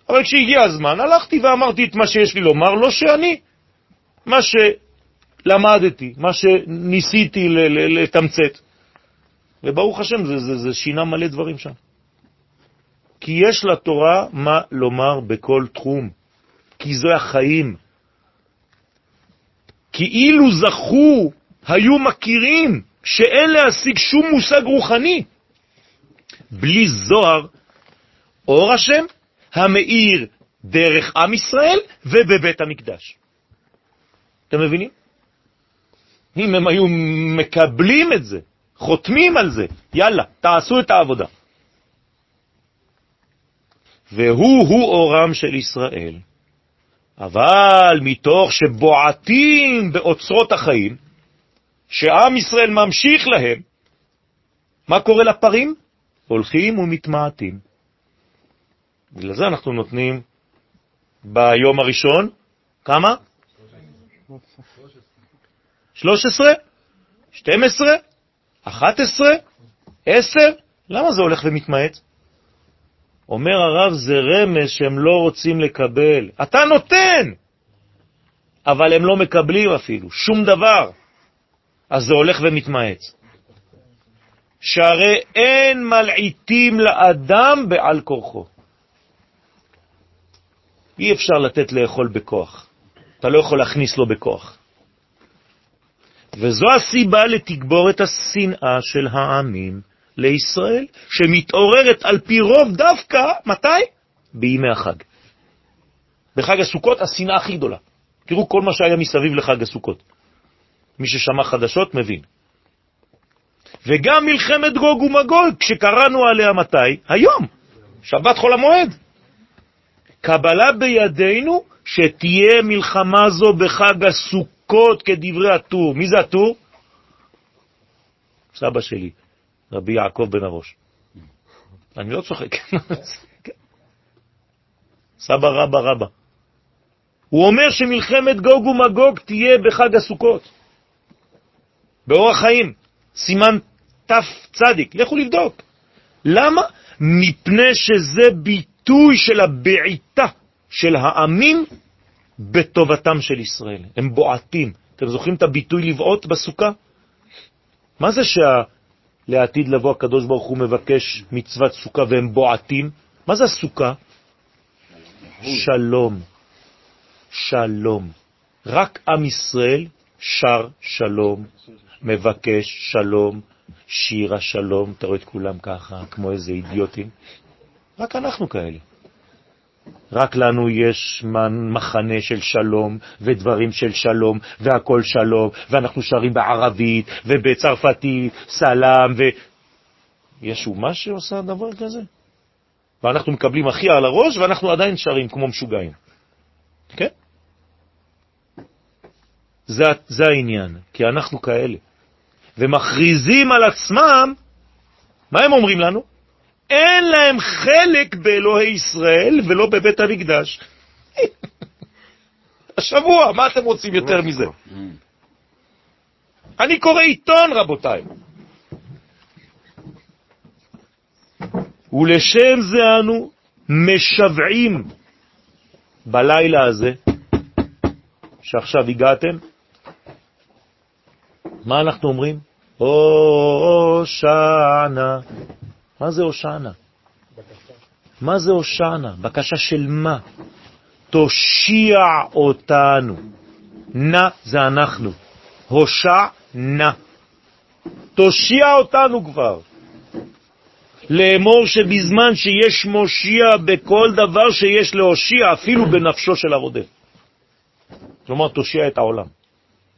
אבל כשהגיע הזמן, הלכתי ואמרתי את מה שיש לי לומר, לא שאני, מה שלמדתי, מה שניסיתי לתמצת. וברוך השם, זה, זה, זה שינה מלא דברים שם. כי יש לתורה מה לומר בכל תחום, כי זה החיים. כי אילו זכו, היו מכירים שאין להשיג שום מושג רוחני. בלי זוהר, אור השם, המאיר דרך עם ישראל ובבית המקדש. אתם מבינים? אם הם היו מקבלים את זה, חותמים על זה, יאללה, תעשו את העבודה. והוא-הוא אורם של ישראל. אבל מתוך שבועטים באוצרות החיים, שעם ישראל ממשיך להם, מה קורה לפרים? הולכים ומתמעטים. בגלל זה אנחנו נותנים ביום הראשון, כמה? 13? 12? 11? 10? למה זה הולך ומתמעט? אומר הרב, זה רמז שהם לא רוצים לקבל. אתה נותן, אבל הם לא מקבלים אפילו, שום דבר. אז זה הולך ומתמעט. שהרי אין מלעיטים לאדם בעל כורחו. אי אפשר לתת לאכול בכוח. אתה לא יכול להכניס לו בכוח. וזו הסיבה לתגבור את השנאה של העמים לישראל, שמתעוררת על פי רוב דווקא, מתי? בימי החג. בחג הסוכות השנאה הכי גדולה. תראו כל מה שהיה מסביב לחג הסוכות. מי ששמע חדשות מבין. וגם מלחמת גוג ומגוג, כשקראנו עליה מתי? היום, שבת חול המועד. קבלה בידינו שתהיה מלחמה זו בחג הסוכות כדברי הטור. מי זה הטור? סבא שלי, רבי יעקב בן הראש. אני לא צוחק. סבא רבא רבא. הוא אומר שמלחמת גוג ומגוג תהיה בחג הסוכות. באורח חיים, סימן צדיק. לכו לבדוק. למה? מפני שזה ביטוי של הבעיטה של העמים בטובתם של ישראל. הם בועטים. אתם זוכרים את הביטוי לבעוט בסוכה? מה זה שלעתיד לבוא הקדוש ברוך הוא מבקש מצוות סוכה והם בועטים? מה זה הסוכה? שלום. שלום. רק עם ישראל שר שלום, מבקש שלום, שיר השלום, אתה רואה את כולם ככה, כמו איזה אידיוטים. רק אנחנו כאלה. רק לנו יש מחנה של שלום ודברים של שלום והכל שלום, ואנחנו שרים בערבית ובצרפתית, סלאם, ו... יש אומה שעושה דבר כזה? ואנחנו מקבלים הכי על הראש ואנחנו עדיין שרים כמו משוגעים. כן? זה, זה העניין, כי אנחנו כאלה. ומכריזים על עצמם, מה הם אומרים לנו? אין להם חלק באלוהי ישראל ולא בבית המקדש. השבוע, מה אתם רוצים יותר מזה? אני קורא עיתון, רבותיי. ולשם זה אנו משוועים בלילה הזה, שעכשיו הגעתם, מה אנחנו אומרים? הושענה. מה זה הושענה? מה זה הושענה? בקשה של מה? תושיע אותנו. נא זה אנחנו. הושע נא. תושיע אותנו כבר. לאמור שבזמן שיש מושיע בכל דבר שיש להושיע, אפילו בנפשו של הרודף. כלומר, תושיע את העולם.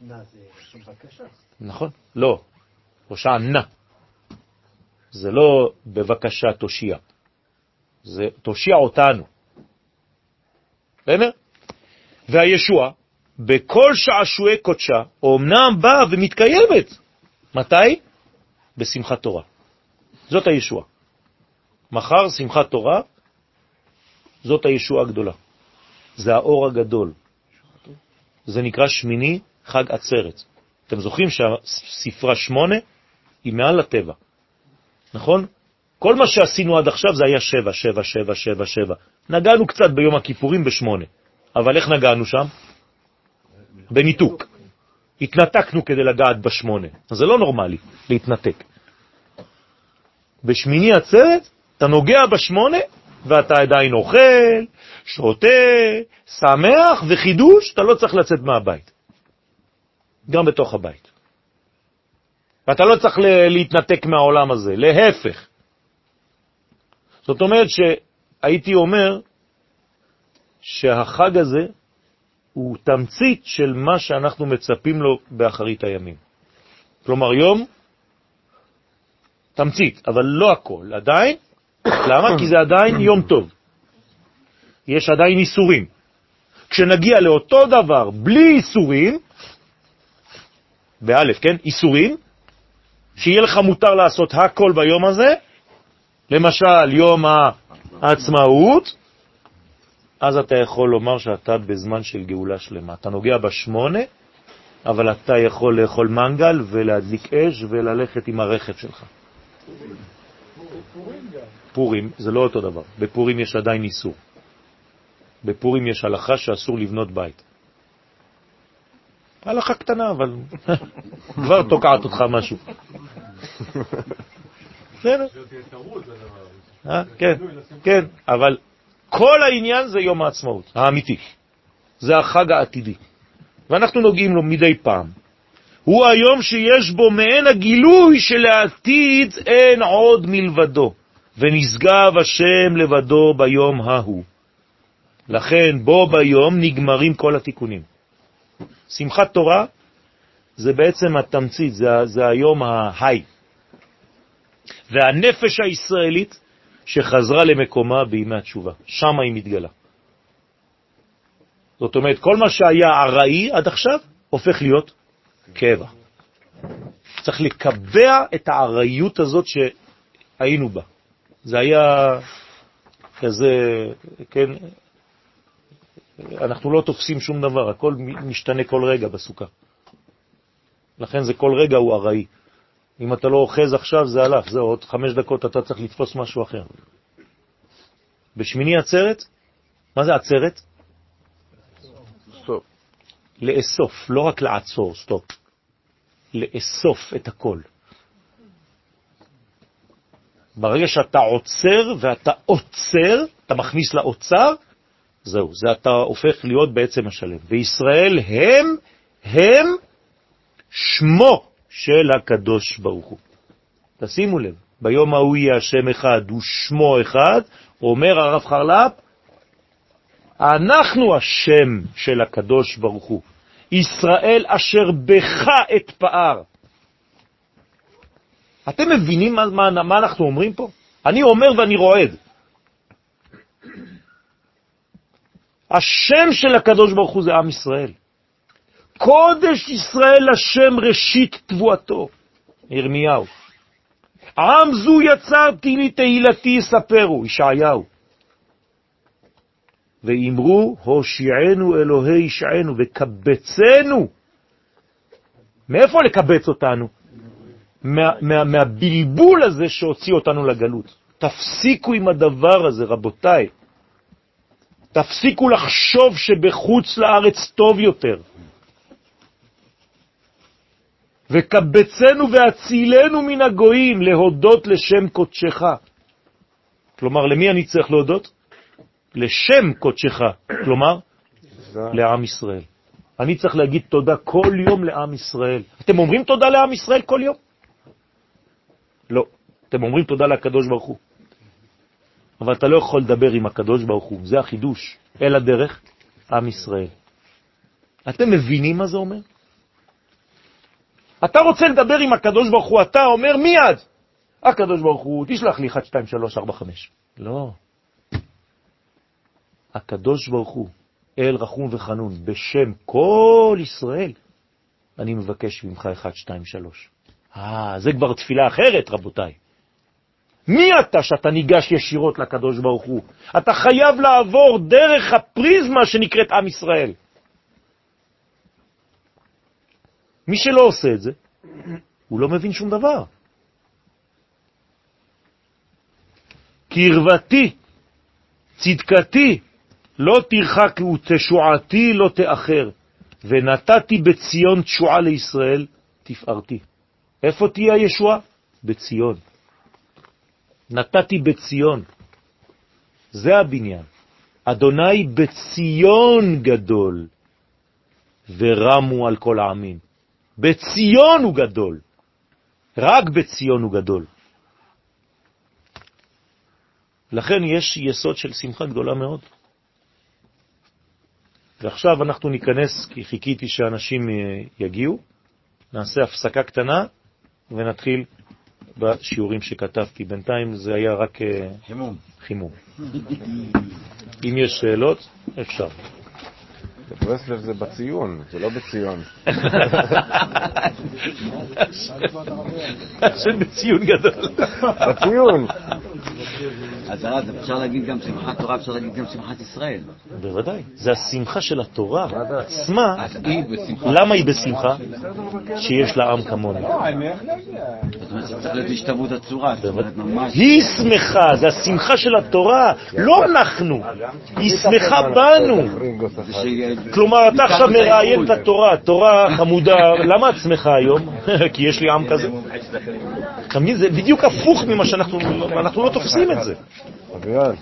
נא זה בקשה. נכון? לא, הושענה. זה לא בבקשה תושיע, זה תושיע אותנו. בסדר? והישוע, בכל שעשועי קודשה, אומנם באה ומתקיימת. מתי? בשמחת תורה. זאת הישוע. מחר שמחת תורה, זאת הישוע הגדולה. זה האור הגדול. זה נקרא שמיני חג עצרת. אתם זוכרים שהספרה שמונה היא מעל הטבע, נכון? כל מה שעשינו עד עכשיו זה היה שבע, שבע, שבע, שבע, שבע. נגענו קצת ביום הכיפורים בשמונה, אבל איך נגענו שם? בניתוק. התנתקנו כדי לגעת בשמונה. זה לא נורמלי להתנתק. בשמיני עצרת אתה נוגע בשמונה ואתה עדיין אוכל, שותה, שמח וחידוש, אתה לא צריך לצאת מהבית. גם בתוך הבית. ואתה לא צריך להתנתק מהעולם הזה, להפך. זאת אומרת שהייתי אומר שהחג הזה הוא תמצית של מה שאנחנו מצפים לו באחרית הימים. כלומר, יום, תמצית, אבל לא הכל. עדיין, למה? כי זה עדיין יום טוב. יש עדיין איסורים. כשנגיע לאותו דבר בלי איסורים, באלף, כן? איסורים, שיהיה לך מותר לעשות הכל ביום הזה, למשל יום העצמאות, אז אתה יכול לומר שאתה בזמן של גאולה שלמה. אתה נוגע בשמונה, אבל אתה יכול לאכול מנגל ולהדליק אש וללכת עם הרכב שלך. פורים זה לא אותו דבר. בפורים יש עדיין איסור. בפורים יש הלכה שאסור לבנות בית. הלכה קטנה, אבל כבר תוקעת אותך משהו. בסדר. אה, כן, כן, אבל כל העניין זה יום העצמאות, האמיתי. זה החג העתידי. ואנחנו נוגעים לו מדי פעם. הוא היום שיש בו מעין הגילוי שלעתיד אין עוד מלבדו, ונשגב השם לבדו ביום ההוא. לכן בו ביום נגמרים כל התיקונים. שמחת תורה זה בעצם התמצית, זה, זה היום ההי. והנפש הישראלית שחזרה למקומה בימי התשובה, שם היא מתגלה. זאת אומרת, כל מה שהיה ארעי עד עכשיו הופך להיות קבע. צריך לקבע את הארעיות הזאת שהיינו בה. זה היה כזה, כן, אנחנו לא תופסים שום דבר, הכל משתנה כל רגע בסוכה. לכן זה כל רגע הוא ארעי. אם אתה לא אוחז עכשיו, זה הלך, זהו, עוד חמש דקות אתה צריך לתפוס משהו אחר. בשמיני עצרת, מה זה עצרת? stop. לאסוף, לא רק לעצור, stop. לאסוף את הכל. ברגע שאתה עוצר ואתה עוצר, אתה מכניס לאוצר, זהו, זה אתה הופך להיות בעצם השלם. וישראל הם, הם שמו של הקדוש ברוך הוא. תשימו לב, ביום ההוא יהיה השם אחד, הוא שמו אחד, אומר הרב חרל"פ, אנחנו השם של הקדוש ברוך הוא, ישראל אשר בך אתפאר. אתם מבינים מה, מה, מה אנחנו אומרים פה? אני אומר ואני רועד. השם של הקדוש ברוך הוא זה עם ישראל. קודש ישראל השם ראשית תבואתו, ירמיהו. עם זו יצרתי לי תהילתי יספרו, ישעיהו. ואמרו, הושיענו אלוהי ישענו וקבצנו. מאיפה לקבץ אותנו? מה, מה, הזה שהוציא אותנו לגלות. תפסיקו עם הדבר הזה, רבותיי. תפסיקו לחשוב שבחוץ לארץ טוב יותר. וקבצנו והצילנו מן הגויים להודות לשם קודשך. כלומר, למי אני צריך להודות? לשם קודשך, כלומר, לעם ישראל. אני צריך להגיד תודה כל יום לעם ישראל. אתם אומרים תודה לעם ישראל כל יום? לא. אתם אומרים תודה לקדוש ברוך הוא. אבל אתה לא יכול לדבר עם הקדוש ברוך הוא, זה החידוש, אלא דרך עם ישראל. אתם מבינים מה זה אומר? אתה רוצה לדבר עם הקדוש ברוך הוא, אתה אומר מיד, הקדוש ברוך הוא, תשלח לי 1, 2, 3, 4, 5. לא. הקדוש ברוך הוא, אל רחום וחנון, בשם כל ישראל, אני מבקש ממך 1, 2, 3. אה, זה כבר תפילה אחרת, רבותיי. מי אתה שאתה ניגש ישירות לקדוש ברוך הוא? אתה חייב לעבור דרך הפריזמה שנקראת עם ישראל. מי שלא עושה את זה, הוא לא מבין שום דבר. קרבתי, צדקתי, לא תרחק ותשועתי לא תאחר, ונתתי בציון תשועה לישראל, תפארתי. איפה תהיה הישועה? בציון. נתתי בציון. זה הבניין. אדוני בציון גדול, ורמו על כל העמים. בציון הוא גדול, רק בציון הוא גדול. לכן יש יסוד של שמחה גדולה מאוד. ועכשיו אנחנו ניכנס, כי חיכיתי שאנשים אה, יגיעו, נעשה הפסקה קטנה ונתחיל בשיעורים שכתבתי. בינתיים זה היה רק אה, חימום. חימום. אם יש שאלות, אפשר. בברסלב זה בציון, זה לא בציון. השם בציון גדול. בציון. אז הרב, אפשר להגיד גם שמחת תורה, אפשר להגיד גם שמחת ישראל. בוודאי. זה השמחה של התורה עצמה. למה היא בשמחה? שיש לה עם כמוני. זאת אומרת, זה צריך להיות השתוות הצורה. היא שמחה, זה השמחה של התורה, לא אנחנו. היא שמחה בנו. כלומר, אתה עכשיו מראיין את התורה, תורה חמודה, למה את שמחה היום? כי יש לי עם כזה. אתה מבין? זה בדיוק הפוך ממה שאנחנו אנחנו לא תופסים את זה. אבירן,